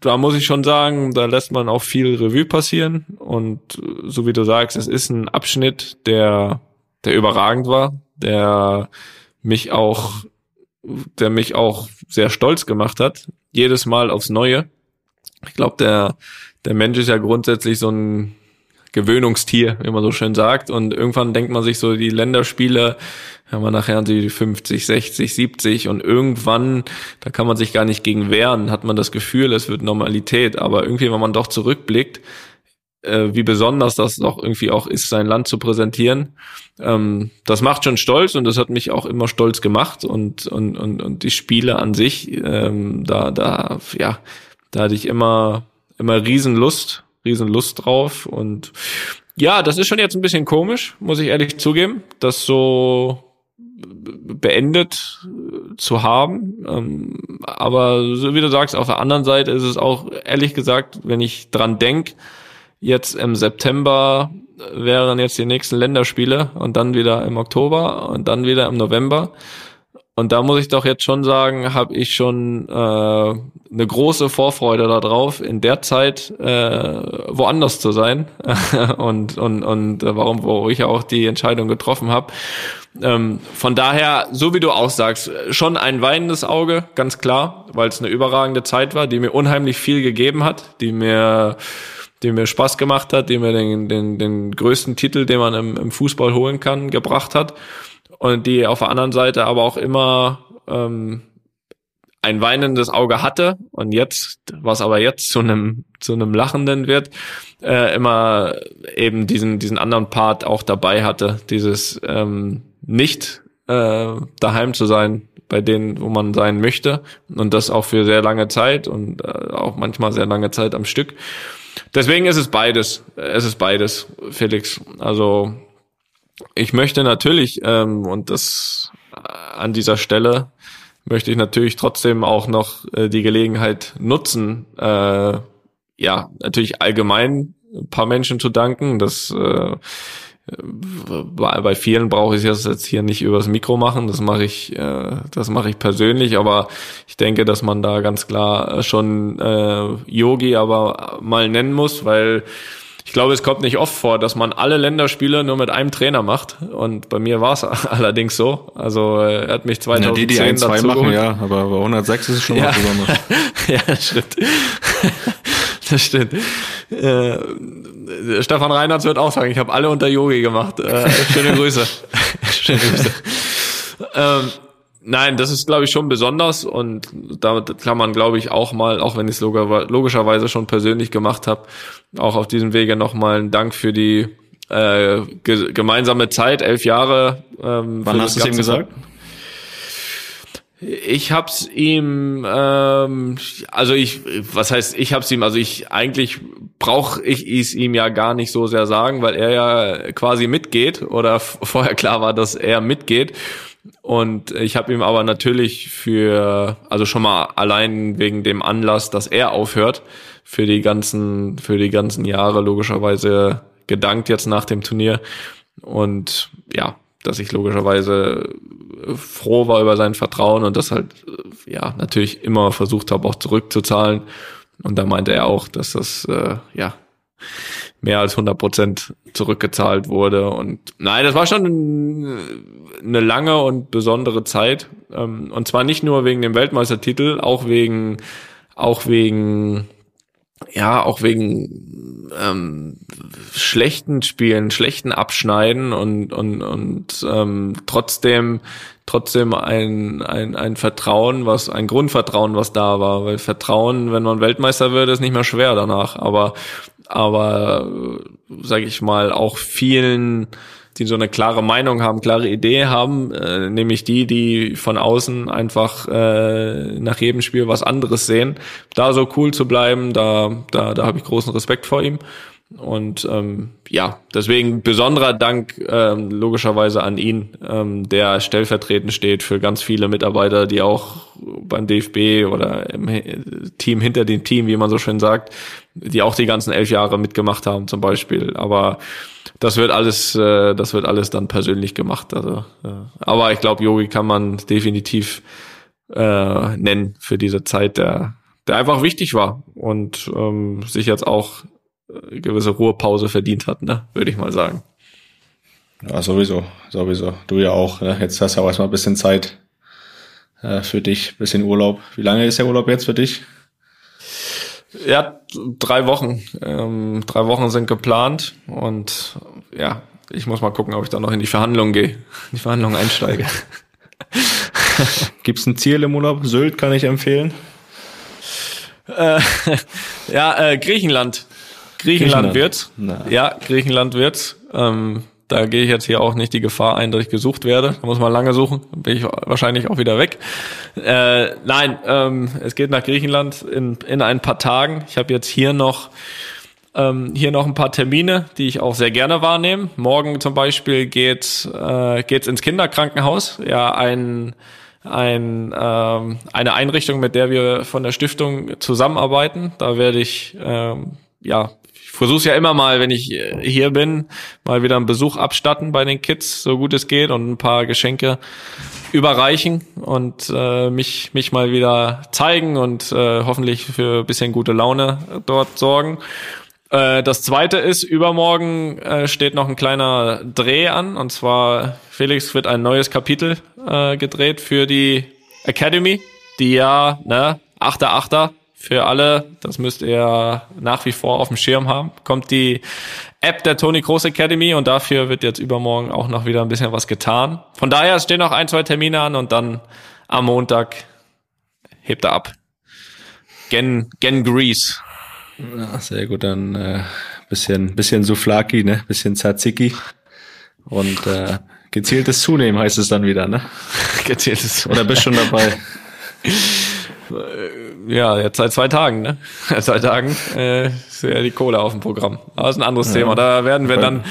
da muss ich schon sagen, da lässt man auch viel Revue passieren. Und so wie du sagst, es ist ein Abschnitt, der, der überragend war, der mich auch, der mich auch sehr stolz gemacht hat. Jedes Mal aufs Neue. Ich glaube, der, der Mensch ist ja grundsätzlich so ein Gewöhnungstier, wie man so schön sagt. Und irgendwann denkt man sich so, die Länderspiele haben wir nachher die 50, 60, 70 und irgendwann, da kann man sich gar nicht gegen wehren, hat man das Gefühl, es wird Normalität. Aber irgendwie, wenn man doch zurückblickt, äh, wie besonders das doch irgendwie auch ist, sein Land zu präsentieren. Ähm, das macht schon stolz und das hat mich auch immer stolz gemacht und und und, und die Spiele an sich, ähm, da da ja, da hatte ich immer immer Riesenlust Riesenlust drauf. Und ja, das ist schon jetzt ein bisschen komisch, muss ich ehrlich zugeben, das so beendet zu haben. Ähm, aber so wie du sagst, auf der anderen Seite ist es auch, ehrlich gesagt, wenn ich dran denk, jetzt im September wären jetzt die nächsten Länderspiele und dann wieder im Oktober und dann wieder im November. Und da muss ich doch jetzt schon sagen, habe ich schon äh, eine große Vorfreude darauf, in der Zeit äh, woanders zu sein (laughs) und und und äh, warum, wo ich auch die Entscheidung getroffen habe. Ähm, von daher, so wie du auch sagst, schon ein weinendes Auge, ganz klar, weil es eine überragende Zeit war, die mir unheimlich viel gegeben hat, die mir die mir Spaß gemacht hat, die mir den, den, den größten Titel, den man im, im Fußball holen kann, gebracht hat und die auf der anderen Seite aber auch immer ähm, ein weinendes Auge hatte und jetzt, was aber jetzt zu einem zu einem lachenden wird, äh, immer eben diesen diesen anderen Part auch dabei hatte, dieses ähm, nicht äh, daheim zu sein bei denen, wo man sein möchte und das auch für sehr lange Zeit und äh, auch manchmal sehr lange Zeit am Stück. Deswegen ist es beides. Es ist beides, Felix. Also ich möchte natürlich ähm, und das äh, an dieser Stelle möchte ich natürlich trotzdem auch noch äh, die Gelegenheit nutzen, äh, ja, natürlich allgemein ein paar Menschen zu danken. Das äh, bei, vielen brauche ich es jetzt hier nicht übers Mikro machen. Das mache ich, äh, das mache ich persönlich. Aber ich denke, dass man da ganz klar schon äh, Yogi aber mal nennen muss, weil ich glaube, es kommt nicht oft vor, dass man alle Länderspiele nur mit einem Trainer macht. Und bei mir war es (laughs) allerdings so. Also er hat mich 2010 ja, die, die 1, dazu machen, ja, aber bei 106 ist es schon (laughs) ja. was Besonderes. (laughs) ja, das stimmt. das stimmt. Äh, Stefan Reinhardt wird auch sagen, ich habe alle unter Yogi gemacht. Äh, schöne Grüße. schöne Grüße. ähm, Nein, das ist, glaube ich, schon besonders und damit kann man, glaube ich, auch mal, auch wenn ich es logischerweise schon persönlich gemacht habe, auch auf diesem Wege nochmal einen Dank für die äh, ge gemeinsame Zeit, elf Jahre. Ähm, Wann hast du es ihm gesagt? Ich hab's ihm, ähm, also ich, was heißt, ich hab's ihm, also ich eigentlich brauche ich es ihm ja gar nicht so sehr sagen, weil er ja quasi mitgeht oder (laughs) vorher klar war, dass er mitgeht. Und ich habe ihm aber natürlich für, also schon mal allein wegen dem Anlass, dass er aufhört, für die ganzen, für die ganzen Jahre logischerweise gedankt jetzt nach dem Turnier. Und ja, dass ich logischerweise froh war über sein Vertrauen und das halt, ja, natürlich immer versucht habe, auch zurückzuzahlen. Und da meinte er auch, dass das, äh, ja, mehr als 100 Prozent zurückgezahlt wurde. Und nein, das war schon eine lange und besondere Zeit. Ähm, und zwar nicht nur wegen dem Weltmeistertitel, auch wegen, auch wegen, ja, auch wegen ähm, schlechten Spielen, schlechten Abschneiden und und und ähm, trotzdem trotzdem ein, ein, ein Vertrauen, was, ein Grundvertrauen, was da war. Weil Vertrauen, wenn man Weltmeister wird, ist nicht mehr schwer danach. Aber aber sage ich mal auch vielen die so eine klare Meinung haben, klare Idee haben, äh, nämlich die, die von außen einfach äh, nach jedem Spiel was anderes sehen. Da so cool zu bleiben, da, da, da habe ich großen Respekt vor ihm. Und ähm, ja, deswegen besonderer Dank ähm, logischerweise an ihn, ähm, der stellvertretend steht für ganz viele Mitarbeiter, die auch beim DFB oder im Team hinter dem Team, wie man so schön sagt, die auch die ganzen elf Jahre mitgemacht haben zum Beispiel. Aber das wird alles, äh, das wird alles dann persönlich gemacht. Also, äh, aber ich glaube, Yogi kann man definitiv äh, nennen für diese Zeit, der, der einfach wichtig war und ähm, sich jetzt auch gewisse Ruhepause verdient hat, ne, würde ich mal sagen. Ja, sowieso, sowieso. Du ja auch. Ne? Jetzt hast du auch erstmal ein bisschen Zeit äh, für dich, bisschen Urlaub. Wie lange ist der Urlaub jetzt für dich? Ja, drei Wochen. Ähm, drei Wochen sind geplant und ja, ich muss mal gucken, ob ich da noch in die Verhandlungen gehe, in die Verhandlungen einsteige. (laughs) Gibt's ein Ziel im Urlaub? Sylt kann ich empfehlen. Äh, (laughs) ja, äh, Griechenland. Griechenland, Griechenland. wird's. Na. Ja, Griechenland wird's. Ähm, da gehe ich jetzt hier auch nicht die Gefahr ein, dass ich gesucht werde. Da muss man lange suchen, dann bin ich wahrscheinlich auch wieder weg. Äh, nein, ähm, es geht nach Griechenland in, in ein paar Tagen. Ich habe jetzt hier noch ähm, hier noch ein paar Termine, die ich auch sehr gerne wahrnehme. Morgen zum Beispiel geht äh, geht's ins Kinderkrankenhaus. Ja, ein ein, ähm, eine Einrichtung, mit der wir von der Stiftung zusammenarbeiten. Da werde ich ähm, ja versuche es ja immer mal, wenn ich äh, hier bin, mal wieder einen Besuch abstatten bei den Kids, so gut es geht, und ein paar Geschenke überreichen und äh, mich, mich mal wieder zeigen und äh, hoffentlich für bisschen gute Laune dort sorgen. Äh, das zweite ist, übermorgen äh, steht noch ein kleiner Dreh an, und zwar Felix wird ein neues Kapitel äh, gedreht für die Academy, die ja, ne, Achter, Achter, für alle, das müsst ihr nach wie vor auf dem Schirm haben, kommt die App der Tony Kroos Academy und dafür wird jetzt übermorgen auch noch wieder ein bisschen was getan. Von daher stehen noch ein, zwei Termine an und dann am Montag hebt er ab. Gen, Gen Grease. Ja, sehr gut, dann äh, bisschen, bisschen Souflaki, ne? Bisschen Tzatziki. Und äh, gezieltes Zunehmen heißt es dann wieder, ne? (laughs) Gezieltes Oder bist schon dabei? (laughs) Ja, jetzt seit zwei Tagen, ne? (laughs) Seit zwei Tagen äh, ist ja die Kohle auf dem Programm. Aber das ist ein anderes Thema. Da werden wir dann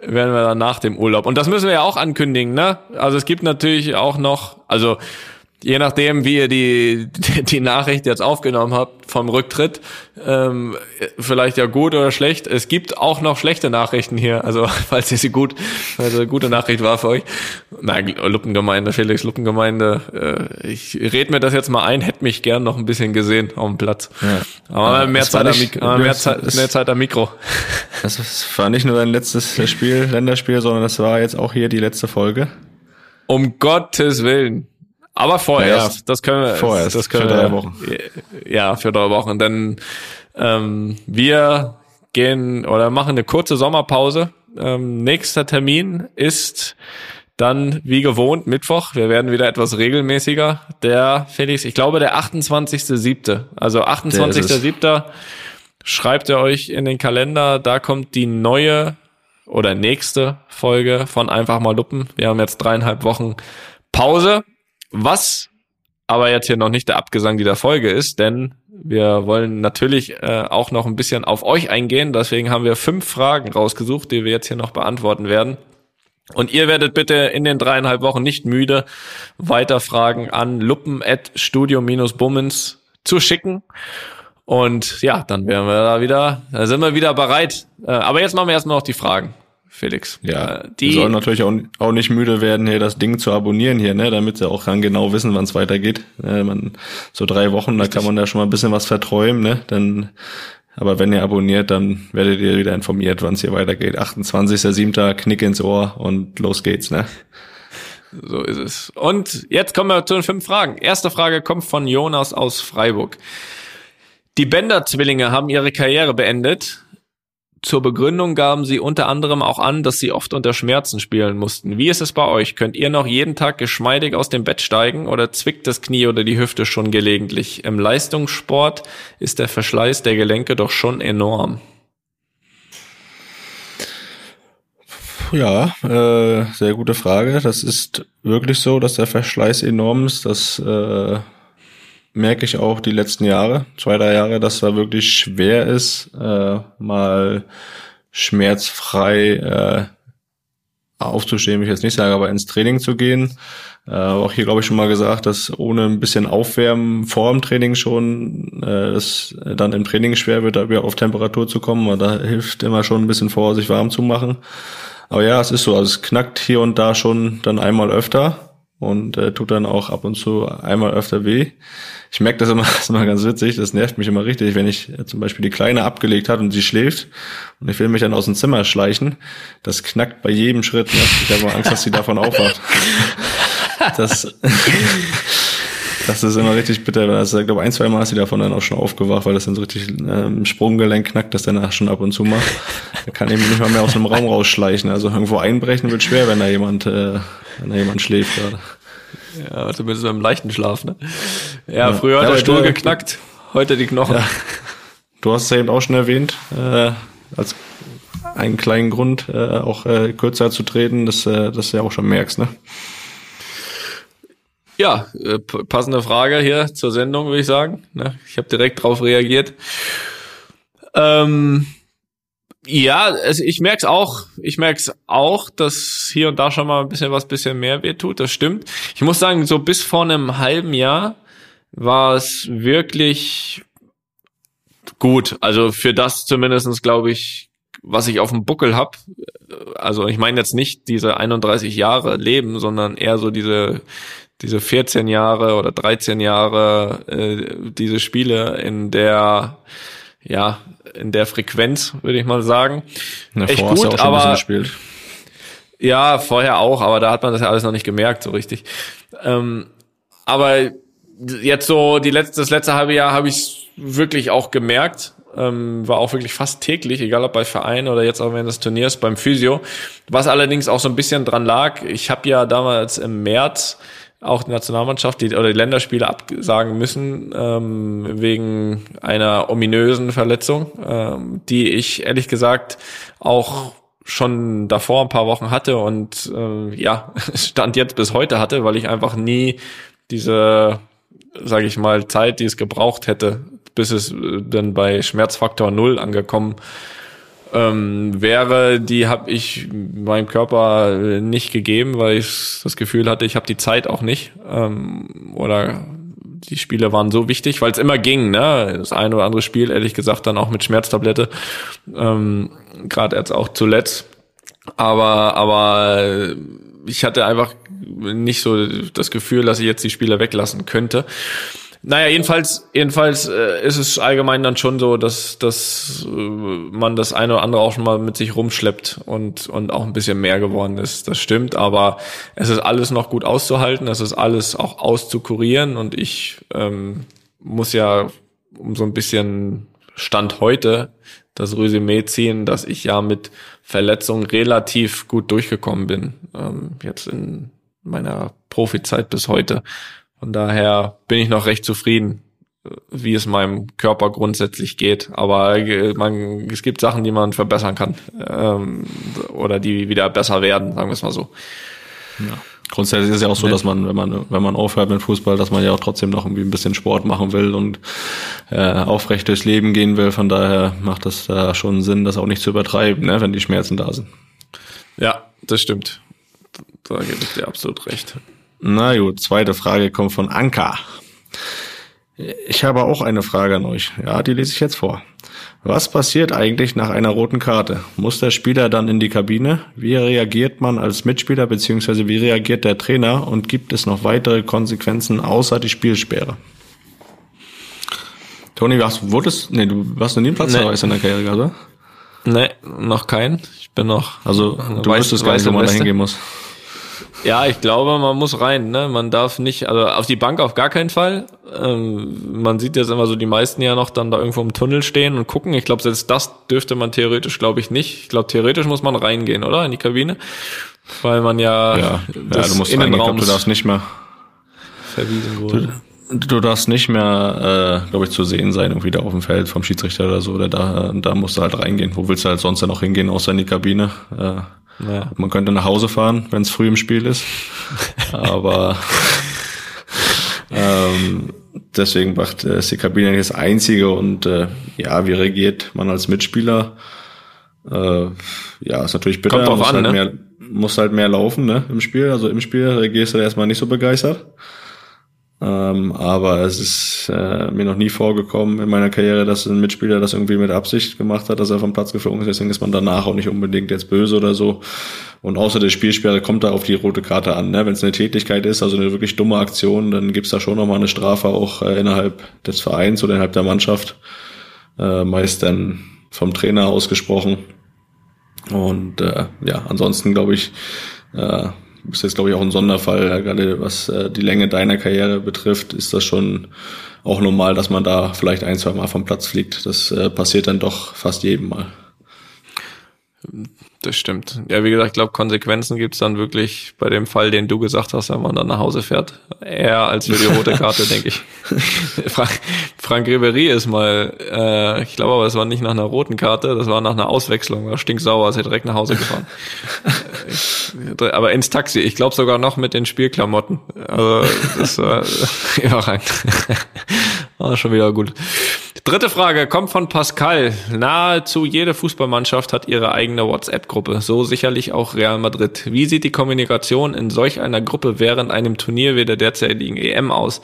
werden wir dann nach dem Urlaub. Und das müssen wir ja auch ankündigen, ne? Also es gibt natürlich auch noch, also je nachdem, wie ihr die, (laughs) die Nachricht jetzt aufgenommen habt vom Rücktritt, ähm, vielleicht ja gut oder schlecht. Es gibt auch noch schlechte Nachrichten hier. Also (laughs) falls ihr sie gut, eine gute Nachricht war für euch. Nein, Luppengemeinde, Felix Luppengemeinde. Äh, ich red mir das jetzt mal ein, hätte mich gern noch ein bisschen gesehen auf dem Platz. Ja. Aber ja, mehr, Zeit nicht, am mehr, Zeit, mehr Zeit am Mikro. (laughs) Das war nicht nur dein letztes Spiel, Länderspiel, sondern das war jetzt auch hier die letzte Folge. Um Gottes Willen. Aber vorerst, ja, das können wir. Vorerst, das können für drei Wochen. Ja, für drei Wochen. Denn ähm, wir gehen oder machen eine kurze Sommerpause. Ähm, nächster Termin ist dann wie gewohnt Mittwoch. Wir werden wieder etwas regelmäßiger. Der Felix, ich glaube der 28.7. Also 28.7. schreibt ihr euch in den Kalender. Da kommt die neue oder nächste Folge von Einfach mal Luppen. Wir haben jetzt dreieinhalb Wochen Pause. Was aber jetzt hier noch nicht der Abgesang dieser Folge ist, denn wir wollen natürlich äh, auch noch ein bisschen auf euch eingehen. Deswegen haben wir fünf Fragen rausgesucht, die wir jetzt hier noch beantworten werden. Und ihr werdet bitte in den dreieinhalb Wochen nicht müde, weiter Fragen an luppen.studio-bummens zu schicken. Und ja, dann wären wir da wieder, da sind wir wieder bereit. Äh, aber jetzt machen wir erstmal noch die Fragen. Felix. Ja, äh, die sollen natürlich auch, auch nicht müde werden, hier das Ding zu abonnieren hier, ne, damit sie auch dann genau wissen, wann es weitergeht. Äh, man, so drei Wochen, Richtig. da kann man da schon mal ein bisschen was verträumen, ne, dann, aber wenn ihr abonniert, dann werdet ihr wieder informiert, wann es hier weitergeht. 28.07. Knick ins Ohr und los geht's, ne. So ist es. Und jetzt kommen wir zu den fünf Fragen. Erste Frage kommt von Jonas aus Freiburg. Die Bender-Zwillinge haben ihre Karriere beendet. Zur Begründung gaben sie unter anderem auch an, dass sie oft unter Schmerzen spielen mussten. Wie ist es bei euch? Könnt ihr noch jeden Tag geschmeidig aus dem Bett steigen oder zwickt das Knie oder die Hüfte schon gelegentlich? Im Leistungssport ist der Verschleiß der Gelenke doch schon enorm. Ja, äh, sehr gute Frage. Das ist wirklich so, dass der Verschleiß enorm ist. Das äh, merke ich auch die letzten Jahre, zwei, drei Jahre, dass da wirklich schwer ist, äh, mal schmerzfrei äh, aufzustehen, will ich jetzt nicht sagen, aber ins Training zu gehen. Äh, auch hier glaube ich schon mal gesagt, dass ohne ein bisschen Aufwärmen vor dem Training schon äh, es dann im Training schwer wird, da wieder auf Temperatur zu kommen. Und da hilft immer schon ein bisschen vor, sich warm zu machen. Aber ja, es ist so, also es knackt hier und da schon dann einmal öfter und äh, tut dann auch ab und zu einmal öfter weh. Ich merke das immer, (laughs) das ist immer ganz witzig, das nervt mich immer richtig, wenn ich äh, zum Beispiel die Kleine abgelegt hat und sie schläft und ich will mich dann aus dem Zimmer schleichen, das knackt bei jedem Schritt. Ne? Ich habe Angst, dass sie davon aufwacht. (laughs) Das, (laughs) das ist immer richtig bitter. Also, ich glaube, ein, zwei Mal ist sie davon dann auch schon aufgewacht, weil das dann so richtig ähm, Sprunggelenk knackt, das danach schon ab und zu macht. Da kann eben nicht mal mehr aus dem Raum rausschleichen. Also irgendwo einbrechen wird schwer, wenn da jemand, äh, wenn da jemand schläft gerade. Ja, zumindest beim leichten Schlaf, ne? Ja, ja. früher hat der Stuhl geknackt, heute die Knochen. Ja. Du hast es eben auch schon erwähnt, äh, als einen kleinen Grund, äh, auch äh, kürzer zu treten, dass, äh, dass du ja auch schon merkst, ne? Ja, äh, passende Frage hier zur Sendung, würde ich sagen. Ne? Ich habe direkt drauf reagiert. Ähm, ja, also ich merk's auch. Ich merk's auch, dass hier und da schon mal ein bisschen was bisschen mehr weh tut. Das stimmt. Ich muss sagen, so bis vor einem halben Jahr war es wirklich gut. Also für das zumindestens glaube ich, was ich auf dem Buckel hab. Also ich meine jetzt nicht diese 31 Jahre Leben, sondern eher so diese diese 14 Jahre oder 13 Jahre äh, diese Spiele in der ja in der Frequenz würde ich mal sagen. Na, echt gut aber ja vorher auch aber da hat man das ja alles noch nicht gemerkt so richtig. Ähm, aber jetzt so die letzte das letzte halbe Jahr habe ich wirklich auch gemerkt. Ähm, war auch wirklich fast täglich, egal ob bei Verein oder jetzt auch während des Turniers beim Physio. Was allerdings auch so ein bisschen dran lag, ich habe ja damals im März auch die Nationalmannschaft die, oder die Länderspiele absagen müssen ähm, wegen einer ominösen Verletzung, ähm, die ich ehrlich gesagt auch schon davor ein paar Wochen hatte und äh, ja, (laughs) Stand jetzt bis heute hatte, weil ich einfach nie diese, sage ich mal, Zeit, die es gebraucht hätte, bis es äh, dann bei Schmerzfaktor null angekommen ähm, wäre, die habe ich meinem Körper nicht gegeben, weil ich das Gefühl hatte, ich habe die Zeit auch nicht. Ähm, oder die Spiele waren so wichtig, weil es immer ging, ne? Das eine oder andere Spiel, ehrlich gesagt, dann auch mit Schmerztablette. Ähm, Gerade jetzt auch zuletzt. Aber, aber ich hatte einfach nicht so das Gefühl, dass ich jetzt die Spiele weglassen könnte. Naja, jedenfalls, jedenfalls äh, ist es allgemein dann schon so, dass, dass äh, man das eine oder andere auch schon mal mit sich rumschleppt und, und auch ein bisschen mehr geworden ist. Das stimmt, aber es ist alles noch gut auszuhalten, es ist alles auch auszukurieren und ich ähm, muss ja um so ein bisschen Stand heute das Resümee ziehen, dass ich ja mit Verletzungen relativ gut durchgekommen bin, ähm, jetzt in meiner Profizeit bis heute. Von daher bin ich noch recht zufrieden, wie es meinem Körper grundsätzlich geht. Aber äh, man, es gibt Sachen, die man verbessern kann ähm, oder die wieder besser werden, sagen wir es mal so. Ja. Grundsätzlich ist es ja auch so, dass man, wenn man, wenn man aufhört mit Fußball, dass man ja auch trotzdem noch irgendwie ein bisschen Sport machen will und äh, aufrecht durchs Leben gehen will. Von daher macht das da schon Sinn, das auch nicht zu übertreiben, ne, wenn die Schmerzen da sind. Ja, das stimmt. Da gebe ich dir absolut recht. Na gut, zweite Frage kommt von Anka. Ich habe auch eine Frage an euch. Ja, die lese ich jetzt vor. Was passiert eigentlich nach einer roten Karte? Muss der Spieler dann in die Kabine? Wie reagiert man als Mitspieler beziehungsweise wie reagiert der Trainer und gibt es noch weitere Konsequenzen außer die Spielsperre? Toni, was wurdest, nee, du warst noch nie ein Platzverweis nee. in der Karriere, oder? Nee, noch kein. Ich bin noch. Also, du weißt es gar nicht, wo man da hingehen muss. Ja, ich glaube, man muss rein. Ne? Man darf nicht, also auf die Bank auf gar keinen Fall. Ähm, man sieht jetzt immer so die meisten ja noch dann da irgendwo im Tunnel stehen und gucken. Ich glaube, selbst das dürfte man theoretisch, glaube ich, nicht. Ich glaube, theoretisch muss man reingehen, oder? In die Kabine. Weil man ja, ja, ja du musst. Ich glaub, du darfst nicht mehr verwiesen wurde. Du, du darfst nicht mehr, äh, glaube ich, zu sehen sein, irgendwie da auf dem Feld vom Schiedsrichter oder so. Oder da, da musst du halt reingehen. Wo willst du halt sonst ja noch hingehen, außer in die Kabine? Äh, ja. Man könnte nach Hause fahren, wenn es früh im Spiel ist. (laughs) Aber ähm, deswegen macht äh, Kabine das Einzige und äh, ja, wie reagiert man als Mitspieler? Äh, ja, ist natürlich bitter. Kommt drauf muss an, halt ne? mehr, muss halt mehr laufen, ne, im Spiel. Also im Spiel reagierst du erstmal nicht so begeistert. Ähm, aber es ist äh, mir noch nie vorgekommen in meiner Karriere, dass ein Mitspieler das irgendwie mit Absicht gemacht hat, dass er vom Platz geflogen ist. Deswegen ist man danach auch nicht unbedingt jetzt böse oder so. Und außer der Spielsperre kommt da auf die rote Karte an. Ne? Wenn es eine Tätigkeit ist, also eine wirklich dumme Aktion, dann gibt's da schon nochmal eine Strafe auch äh, innerhalb des Vereins oder innerhalb der Mannschaft. Äh, meist dann vom Trainer ausgesprochen. Und äh, ja, ansonsten glaube ich, äh, bist jetzt, glaube ich, auch ein Sonderfall, gerade was äh, die Länge deiner Karriere betrifft, ist das schon auch normal, dass man da vielleicht ein, zwei Mal vom Platz fliegt. Das äh, passiert dann doch fast jedem Mal. Das stimmt. Ja, wie gesagt, ich glaube, Konsequenzen gibt's dann wirklich bei dem Fall, den du gesagt hast, wenn man dann nach Hause fährt. Eher als für die (laughs) rote Karte, denke ich. (laughs) Frank, Frank Ribery ist mal, äh, ich glaube aber, es war nicht nach einer roten Karte, das war nach einer Auswechslung, war stinksauer, ist er direkt nach Hause gefahren. ich, (laughs) aber ins Taxi, ich glaube sogar noch mit den Spielklamotten. Also das war überragend. War schon wieder gut. Dritte Frage kommt von Pascal. Nahezu jede Fußballmannschaft hat ihre eigene WhatsApp-Gruppe, so sicherlich auch Real Madrid. Wie sieht die Kommunikation in solch einer Gruppe während einem Turnier wie der derzeitigen EM aus?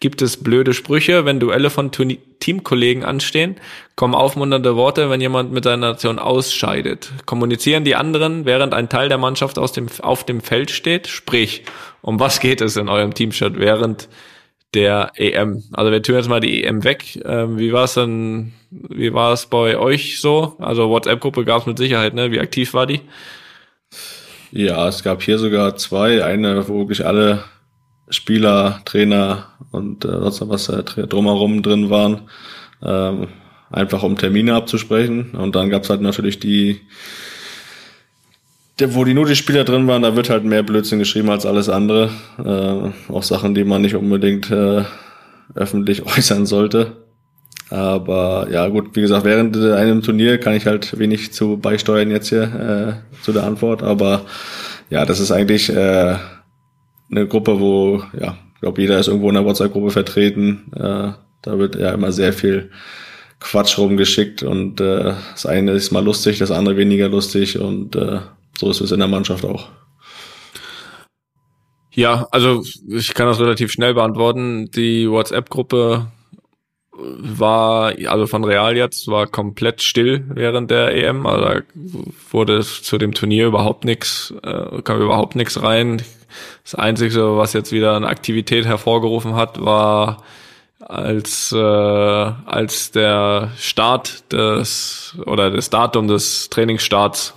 Gibt es blöde Sprüche, wenn Duelle von Turni Teamkollegen anstehen? Kommen aufmunternde Worte, wenn jemand mit seiner Nation ausscheidet? Kommunizieren die anderen, während ein Teil der Mannschaft aus dem, auf dem Feld steht? Sprich, um was geht es in eurem Teamchat während der EM. Also wir tun jetzt mal die EM weg. Ähm, wie war es denn, wie war es bei euch so? Also WhatsApp-Gruppe gab es mit Sicherheit, ne? Wie aktiv war die? Ja, es gab hier sogar zwei. Eine, wo wirklich alle Spieler, Trainer und äh, sonst was äh, drumherum drin waren. Ähm, einfach um Termine abzusprechen. Und dann gab's halt natürlich die wo die nur die Spieler drin waren, da wird halt mehr Blödsinn geschrieben als alles andere. Äh, auch Sachen, die man nicht unbedingt äh, öffentlich (laughs) äußern sollte. Aber ja, gut, wie gesagt, während einem Turnier kann ich halt wenig zu beisteuern jetzt hier äh, zu der Antwort. Aber ja, das ist eigentlich äh, eine Gruppe, wo, ja, ich glaube, jeder ist irgendwo in der WhatsApp-Gruppe vertreten. Äh, da wird ja immer sehr viel Quatsch rumgeschickt und äh, das eine ist mal lustig, das andere weniger lustig und äh, so ist es in der Mannschaft auch. Ja, also ich kann das relativ schnell beantworten. Die WhatsApp-Gruppe war, also von Real jetzt, war komplett still während der EM. Also wurde zu dem Turnier überhaupt nichts, äh, kam überhaupt nichts rein. Das Einzige, was jetzt wieder eine Aktivität hervorgerufen hat, war als äh, als der Start des oder das Datum des Trainingsstarts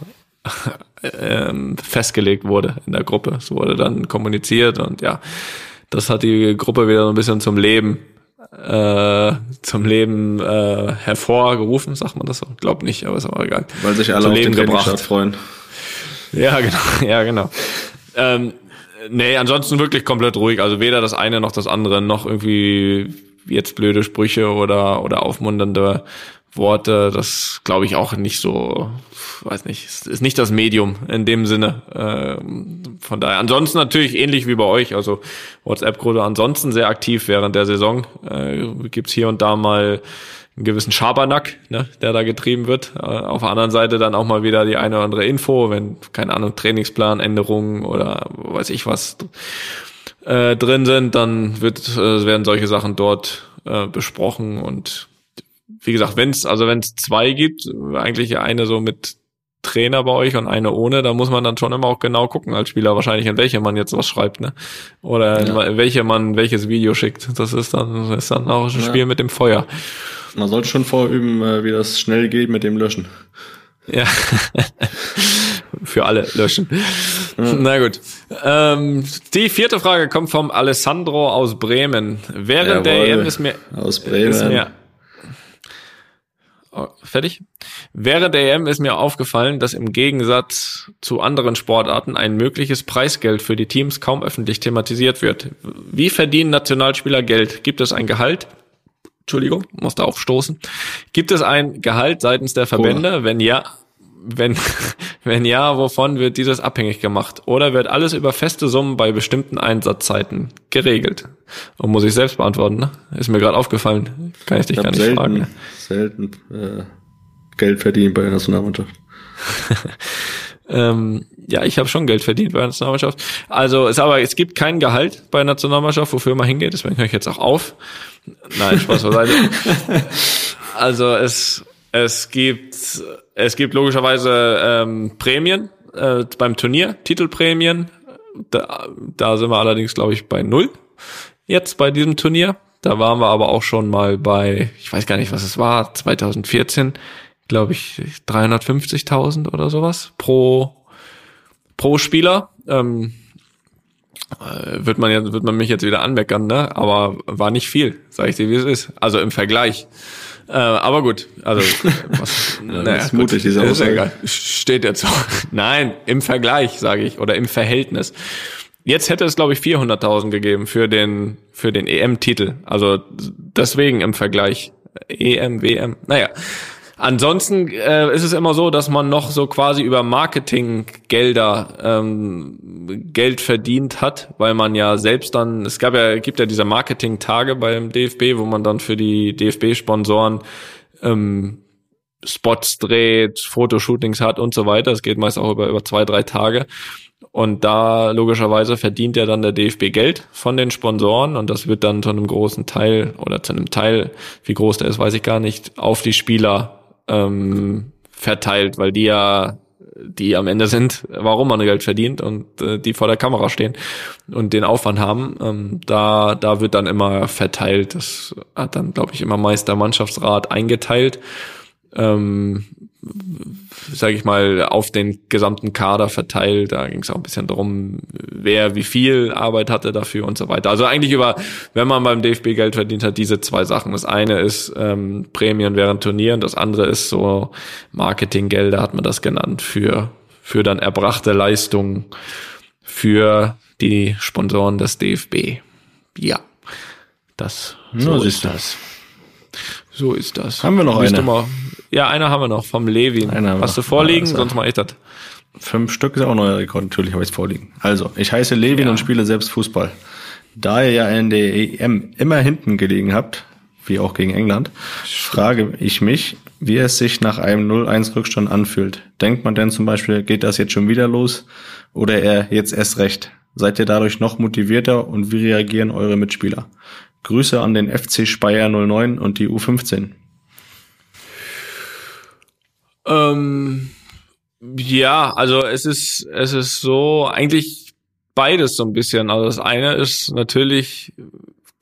ähm, festgelegt wurde in der Gruppe. Es wurde dann kommuniziert und ja, das hat die Gruppe wieder so ein bisschen zum Leben äh, zum Leben äh, hervorgerufen, sagt man das so? Glaub nicht, aber ist auch egal. Weil sich alle zum auf Leben den gebracht. freuen. Ja, genau, (laughs) ja, genau. Ähm, nee, ansonsten wirklich komplett ruhig. Also weder das eine noch das andere, noch irgendwie jetzt blöde Sprüche oder, oder aufmunternde Worte. Das glaube ich auch nicht so, weiß nicht, ist nicht das Medium in dem Sinne. Ähm, von daher. Ansonsten natürlich ähnlich wie bei euch. Also WhatsApp-Gruppe ansonsten sehr aktiv während der Saison. Äh, gibt's hier und da mal einen gewissen Schabernack, ne, der da getrieben wird. Äh, auf der anderen Seite dann auch mal wieder die eine oder andere Info, wenn, keine Ahnung, Trainingsplanänderungen oder weiß ich was äh, drin sind, dann wird, äh, werden solche Sachen dort äh, besprochen und wie gesagt, wenn es also wenn es zwei gibt, eigentlich eine so mit Trainer bei euch und eine ohne, da muss man dann schon immer auch genau gucken als Spieler wahrscheinlich, in welche man jetzt was schreibt, ne? Oder ja. in welche man welches Video schickt. Das ist dann das ist dann auch ein Spiel ja. mit dem Feuer. Man sollte schon vorüben, äh, wie das schnell geht mit dem Löschen. Ja. (laughs) Für alle löschen. Ja. Na gut. Ähm, die vierte Frage kommt vom Alessandro aus Bremen. Während Jawohl, der EM ist mir, aus Bremen. Ist mir Oh, fertig? Während der EM ist mir aufgefallen, dass im Gegensatz zu anderen Sportarten ein mögliches Preisgeld für die Teams kaum öffentlich thematisiert wird. Wie verdienen Nationalspieler Geld? Gibt es ein Gehalt? Entschuldigung, musste aufstoßen. Gibt es ein Gehalt seitens der Verbände? Oh. Wenn ja, wenn, (laughs) wenn ja, wovon wird dieses abhängig gemacht? Oder wird alles über feste Summen bei bestimmten Einsatzzeiten geregelt? Und muss ich selbst beantworten, ne? Ist mir gerade aufgefallen. Kann ich dich ich gar nicht selten, fragen. Selten äh, Geld verdient bei der Nationalmannschaft. (laughs) ähm, ja, ich habe schon Geld verdient bei der Nationalmannschaft. Also es aber es gibt kein Gehalt bei der Nationalmannschaft, wofür man hingeht, deswegen höre ich jetzt auch auf. Nein, Spaß beiseite. (laughs) also es es gibt, es gibt logischerweise ähm, Prämien äh, beim Turnier, Titelprämien. Da, da sind wir allerdings, glaube ich, bei null jetzt bei diesem Turnier. Da waren wir aber auch schon mal bei, ich weiß gar nicht, was es war, 2014, glaube ich, 350.000 oder sowas pro pro Spieler. Ähm, äh, wird man jetzt, wird man mich jetzt wieder anmeckern, ne? Aber war nicht viel, sage ich dir, wie es ist. Also im Vergleich. Äh, aber gut, also (laughs) was, ja, naja, ist mutig, diese ist egal. Steht jetzt so. (laughs) Nein, im Vergleich, sage ich, oder im Verhältnis. Jetzt hätte es, glaube ich, 400.000 gegeben für den für den EM-Titel. Also deswegen im Vergleich. EM, WM. Naja, Ansonsten äh, ist es immer so, dass man noch so quasi über Marketinggelder ähm, Geld verdient hat, weil man ja selbst dann, es gab ja, gibt ja diese Marketing-Tage beim DFB, wo man dann für die DFB-Sponsoren ähm, Spots dreht, Fotoshootings hat und so weiter. Es geht meist auch über, über zwei, drei Tage. Und da logischerweise verdient ja dann der DFB Geld von den Sponsoren und das wird dann zu einem großen Teil oder zu einem Teil, wie groß der ist, weiß ich gar nicht, auf die Spieler ähm, verteilt, weil die ja die am Ende sind, warum man Geld verdient und äh, die vor der Kamera stehen und den Aufwand haben, ähm, da da wird dann immer verteilt. Das hat dann glaube ich immer meist der Mannschaftsrat eingeteilt. Ähm, sage ich mal, auf den gesamten Kader verteilt. Da ging es auch ein bisschen darum, wer wie viel Arbeit hatte dafür und so weiter. Also eigentlich über, wenn man beim DFB Geld verdient hat, diese zwei Sachen. Das eine ist ähm, Prämien während Turnieren, das andere ist so Marketinggelder, hat man das genannt, für für dann erbrachte Leistungen für die Sponsoren des DFB. Ja, das so ist das. So ist das. Haben wir noch eine? Ja, einer haben wir noch vom Levin. Einer Hast du vorliegen? Ja, Sonst mach ich das. Fünf Stück ist auch ein neuer Rekord, natürlich habe ich es vorliegen. Also, ich heiße Levin und spiele selbst Fußball. Da ihr ja in der EM immer hinten gelegen habt, wie auch gegen England, frage ich mich, wie es sich nach einem 0-1 Rückstand anfühlt. Denkt man denn zum Beispiel, geht das jetzt schon wieder los? Oder eher jetzt erst recht? Seid ihr dadurch noch motivierter und wie reagieren eure Mitspieler? Grüße an den FC Speyer 09 und die U15. Ähm, ja, also es ist, es ist so eigentlich beides so ein bisschen. Also das eine ist natürlich,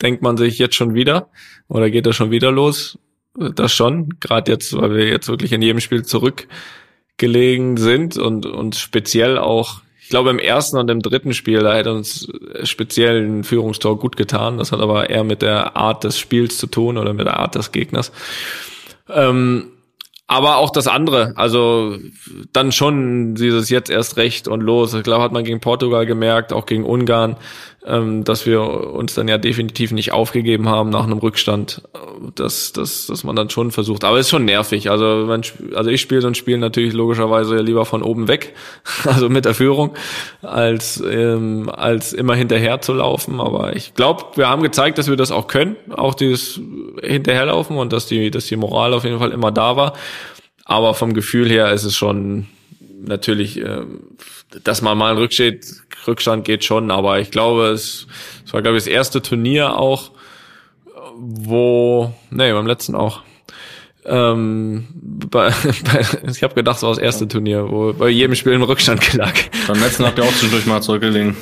denkt man sich jetzt schon wieder oder geht das schon wieder los? Das schon, gerade jetzt, weil wir jetzt wirklich in jedem Spiel zurückgelegen sind und, und speziell auch, ich glaube im ersten und im dritten Spiel, da hätte uns speziell ein Führungstor gut getan. Das hat aber eher mit der Art des Spiels zu tun oder mit der Art des Gegners. Ähm, aber auch das andere, also dann schon dieses jetzt erst recht und los. Ich glaube, hat man gegen Portugal gemerkt, auch gegen Ungarn, ähm, dass wir uns dann ja definitiv nicht aufgegeben haben nach einem Rückstand, dass, dass, dass man dann schon versucht. Aber es ist schon nervig. Also, sp- also ich spiele so ein Spiel natürlich logischerweise lieber von oben weg, (laughs) also mit der Führung, als, ähm, als immer hinterher zu laufen. Aber ich glaube, wir haben gezeigt, dass wir das auch können, auch dieses Hinterherlaufen und dass die, dass die Moral auf jeden Fall immer da war. Aber vom Gefühl her ist es schon natürlich, ähm, dass man mal einen Rückstand, Rückstand geht schon, aber ich glaube, es, es war, glaube ich, das erste Turnier auch, wo, nee, beim letzten auch. Ähm, (laughs) bei, bei, ich habe gedacht, es war das erste Turnier, wo bei jedem Spiel ein Rückstand lag. Beim letzten habt ihr auch zwischendurch mal zurückgelegen.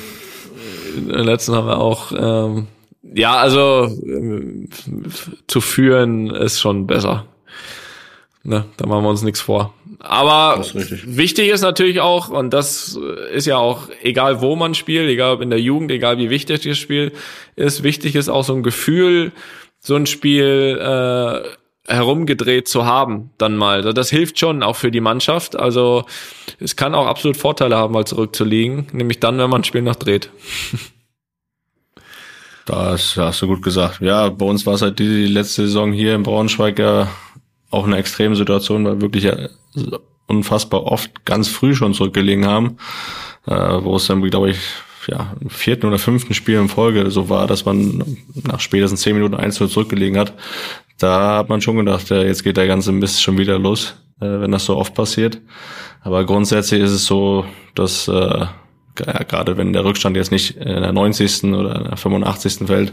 Im letzten haben wir auch, ähm, ja, also ähm, zu führen ist schon besser. Ne, da machen wir uns nichts vor. Aber ist wichtig ist natürlich auch, und das ist ja auch egal, wo man spielt, egal ob in der Jugend, egal wie wichtig das Spiel ist, wichtig ist auch so ein Gefühl, so ein Spiel äh, herumgedreht zu haben, dann mal. Also Das hilft schon auch für die Mannschaft. Also es kann auch absolut Vorteile haben, mal zurückzuliegen, nämlich dann, wenn man ein Spiel noch dreht. Das hast du gut gesagt. Ja, bei uns war es halt die letzte Saison hier in Braunschweig ja auch eine extreme Situation, weil wir wirklich unfassbar oft ganz früh schon zurückgelegen haben, äh, wo es dann, glaube ich, ja, im vierten oder fünften Spiel in Folge so war, dass man nach spätestens zehn Minuten eins zurückgelegen hat. Da hat man schon gedacht, ja, jetzt geht der ganze Mist schon wieder los, äh, wenn das so oft passiert. Aber grundsätzlich ist es so, dass äh, gerade wenn der Rückstand jetzt nicht in der 90. oder in der 85. fällt,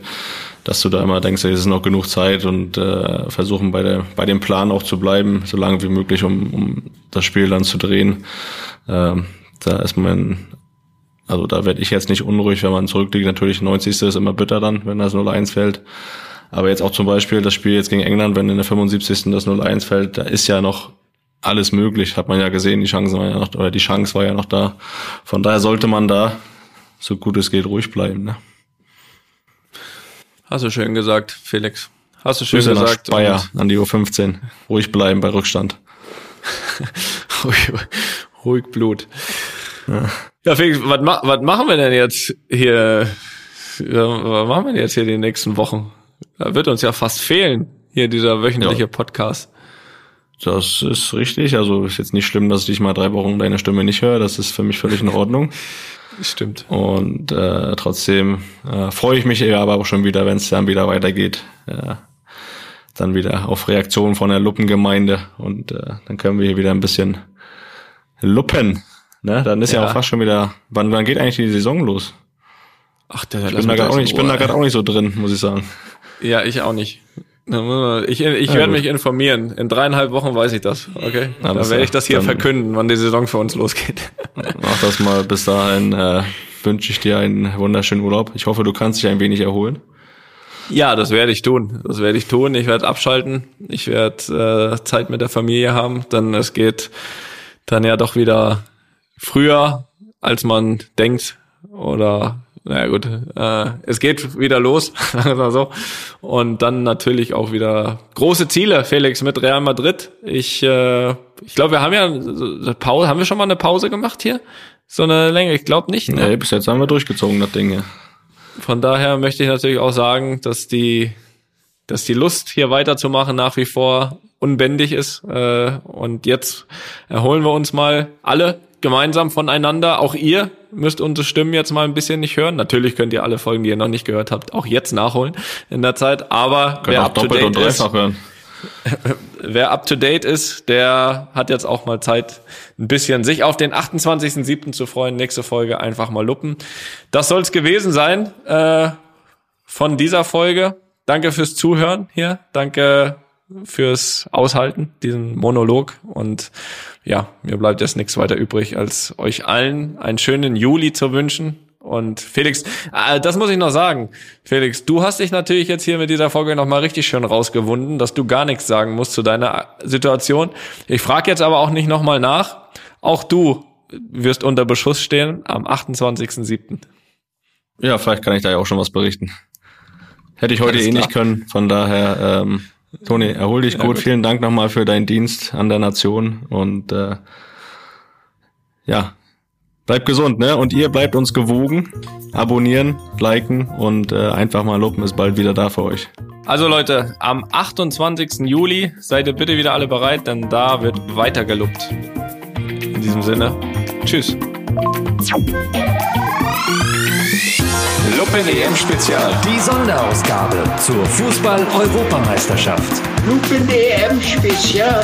dass du da immer denkst, es ist noch genug Zeit und äh, versuchen bei der bei dem Plan auch zu bleiben, so lange wie möglich, um, um das Spiel dann zu drehen. Ähm, da ist man, also da werde ich jetzt nicht unruhig, wenn man zurückliegt. Natürlich 90. ist immer bitter dann, wenn das 0-1 fällt. Aber jetzt auch zum Beispiel das Spiel jetzt gegen England, wenn in der 75. das 0-1 fällt, da ist ja noch alles möglich, hat man ja gesehen, die Chancen war ja noch, oder die Chance war ja noch da. Von daher sollte man da, so gut es geht, ruhig bleiben. Ne? Hast du schön gesagt, Felix. Hast du schön Grüße nach gesagt. Speyer an die U15. Ruhig bleiben bei Rückstand. (laughs) Ruhig, ruhig Blut. Ja, Felix, was, ma was machen wir denn jetzt hier? Ja, was machen wir denn jetzt hier die nächsten Wochen? Da wird uns ja fast fehlen, hier dieser wöchentliche Ja. Podcast. Das ist richtig. Also ist jetzt nicht schlimm, dass ich dich mal drei Wochen deine Stimme nicht höre. Das ist für mich völlig in Ordnung. (laughs) Stimmt. Und äh, trotzdem äh, freue ich mich eher aber auch schon wieder, wenn es dann wieder weitergeht. Äh, dann wieder auf Reaktionen von der Luppengemeinde und äh, dann können wir hier wieder ein bisschen luppen. Ne? Dann ist ja. Ja. auch fast schon wieder. Wann, wann geht eigentlich die Saison los? Ach, der, Ich bin, da grad auch nicht, ich bin da gerade auch nicht so drin, muss ich sagen. Ja, ich auch nicht. Ich, ich werde mich informieren. In dreieinhalb Wochen weiß ich das. Okay. Alles Dann werde ich das hier Dann- verkünden, wann die Saison für uns losgeht. (laughs) Mach das mal bis dahin. Äh, wünsche ich dir einen wunderschönen Urlaub. Ich hoffe, du kannst dich ein wenig erholen. Ja, das werde ich tun. Das werde ich tun. Ich werde abschalten. Ich werde äh, Zeit mit der Familie haben. Denn es geht dann ja doch wieder früher, als man denkt. Oder naja gut, äh, es geht wieder los, (laughs) sagen wir so. Und dann natürlich auch wieder große Ziele, Felix, mit Real Madrid. Ich, äh, ich glaube, wir haben ja Pause, haben wir schon mal eine Pause gemacht hier? So eine Länge, ich glaube nicht. Ne? Nee, bis jetzt haben wir durchgezogen, das Ding. Ja. Von daher möchte ich natürlich auch sagen, dass die, dass die Lust hier weiterzumachen nach wie vor unbändig ist. Äh, und jetzt erholen wir uns mal alle gemeinsam voneinander. Auch ihr müsst unsere Stimmen jetzt mal ein bisschen nicht hören. Natürlich könnt ihr alle Folgen, die ihr noch nicht gehört habt, auch jetzt nachholen in der Zeit. Aber Könnt wer up to date ist, hören. (laughs) wer up to date ist, der hat jetzt auch mal Zeit, ein bisschen sich auf den 28.07. zu freuen. Nächste Folge einfach mal luppen. Das soll es gewesen sein äh, von dieser Folge. Danke fürs Zuhören hier. Danke fürs Aushalten, diesen Monolog. Und ja, mir bleibt jetzt nichts weiter übrig, als euch allen einen schönen Juli zu wünschen. Und Felix, äh, das muss ich noch sagen. Felix, du hast dich natürlich jetzt hier mit dieser Folge nochmal richtig schön rausgewunden, dass du gar nichts sagen musst zu deiner Situation. Ich frage jetzt aber auch nicht nochmal nach. Auch du wirst unter Beschuss stehen am 28.07. Ja, vielleicht kann ich da ja auch schon was berichten. Hätte ich heute eh klar. nicht können, von daher ähm, Toni, erhol dich gut. gut. Vielen Dank nochmal für deinen Dienst an der Nation und äh, ja, bleibt gesund, ne? Und ihr bleibt uns gewogen. Abonnieren, liken und äh, einfach mal loben ist bald wieder da für euch. Also Leute, am 28. Juli seid ihr bitte wieder alle bereit, denn da wird weiter gelobt. In diesem Sinne, tschüss. Lupen EM Spezial. Die Sonderausgabe zur Fußball-Europameisterschaft. Lupen EM Spezial.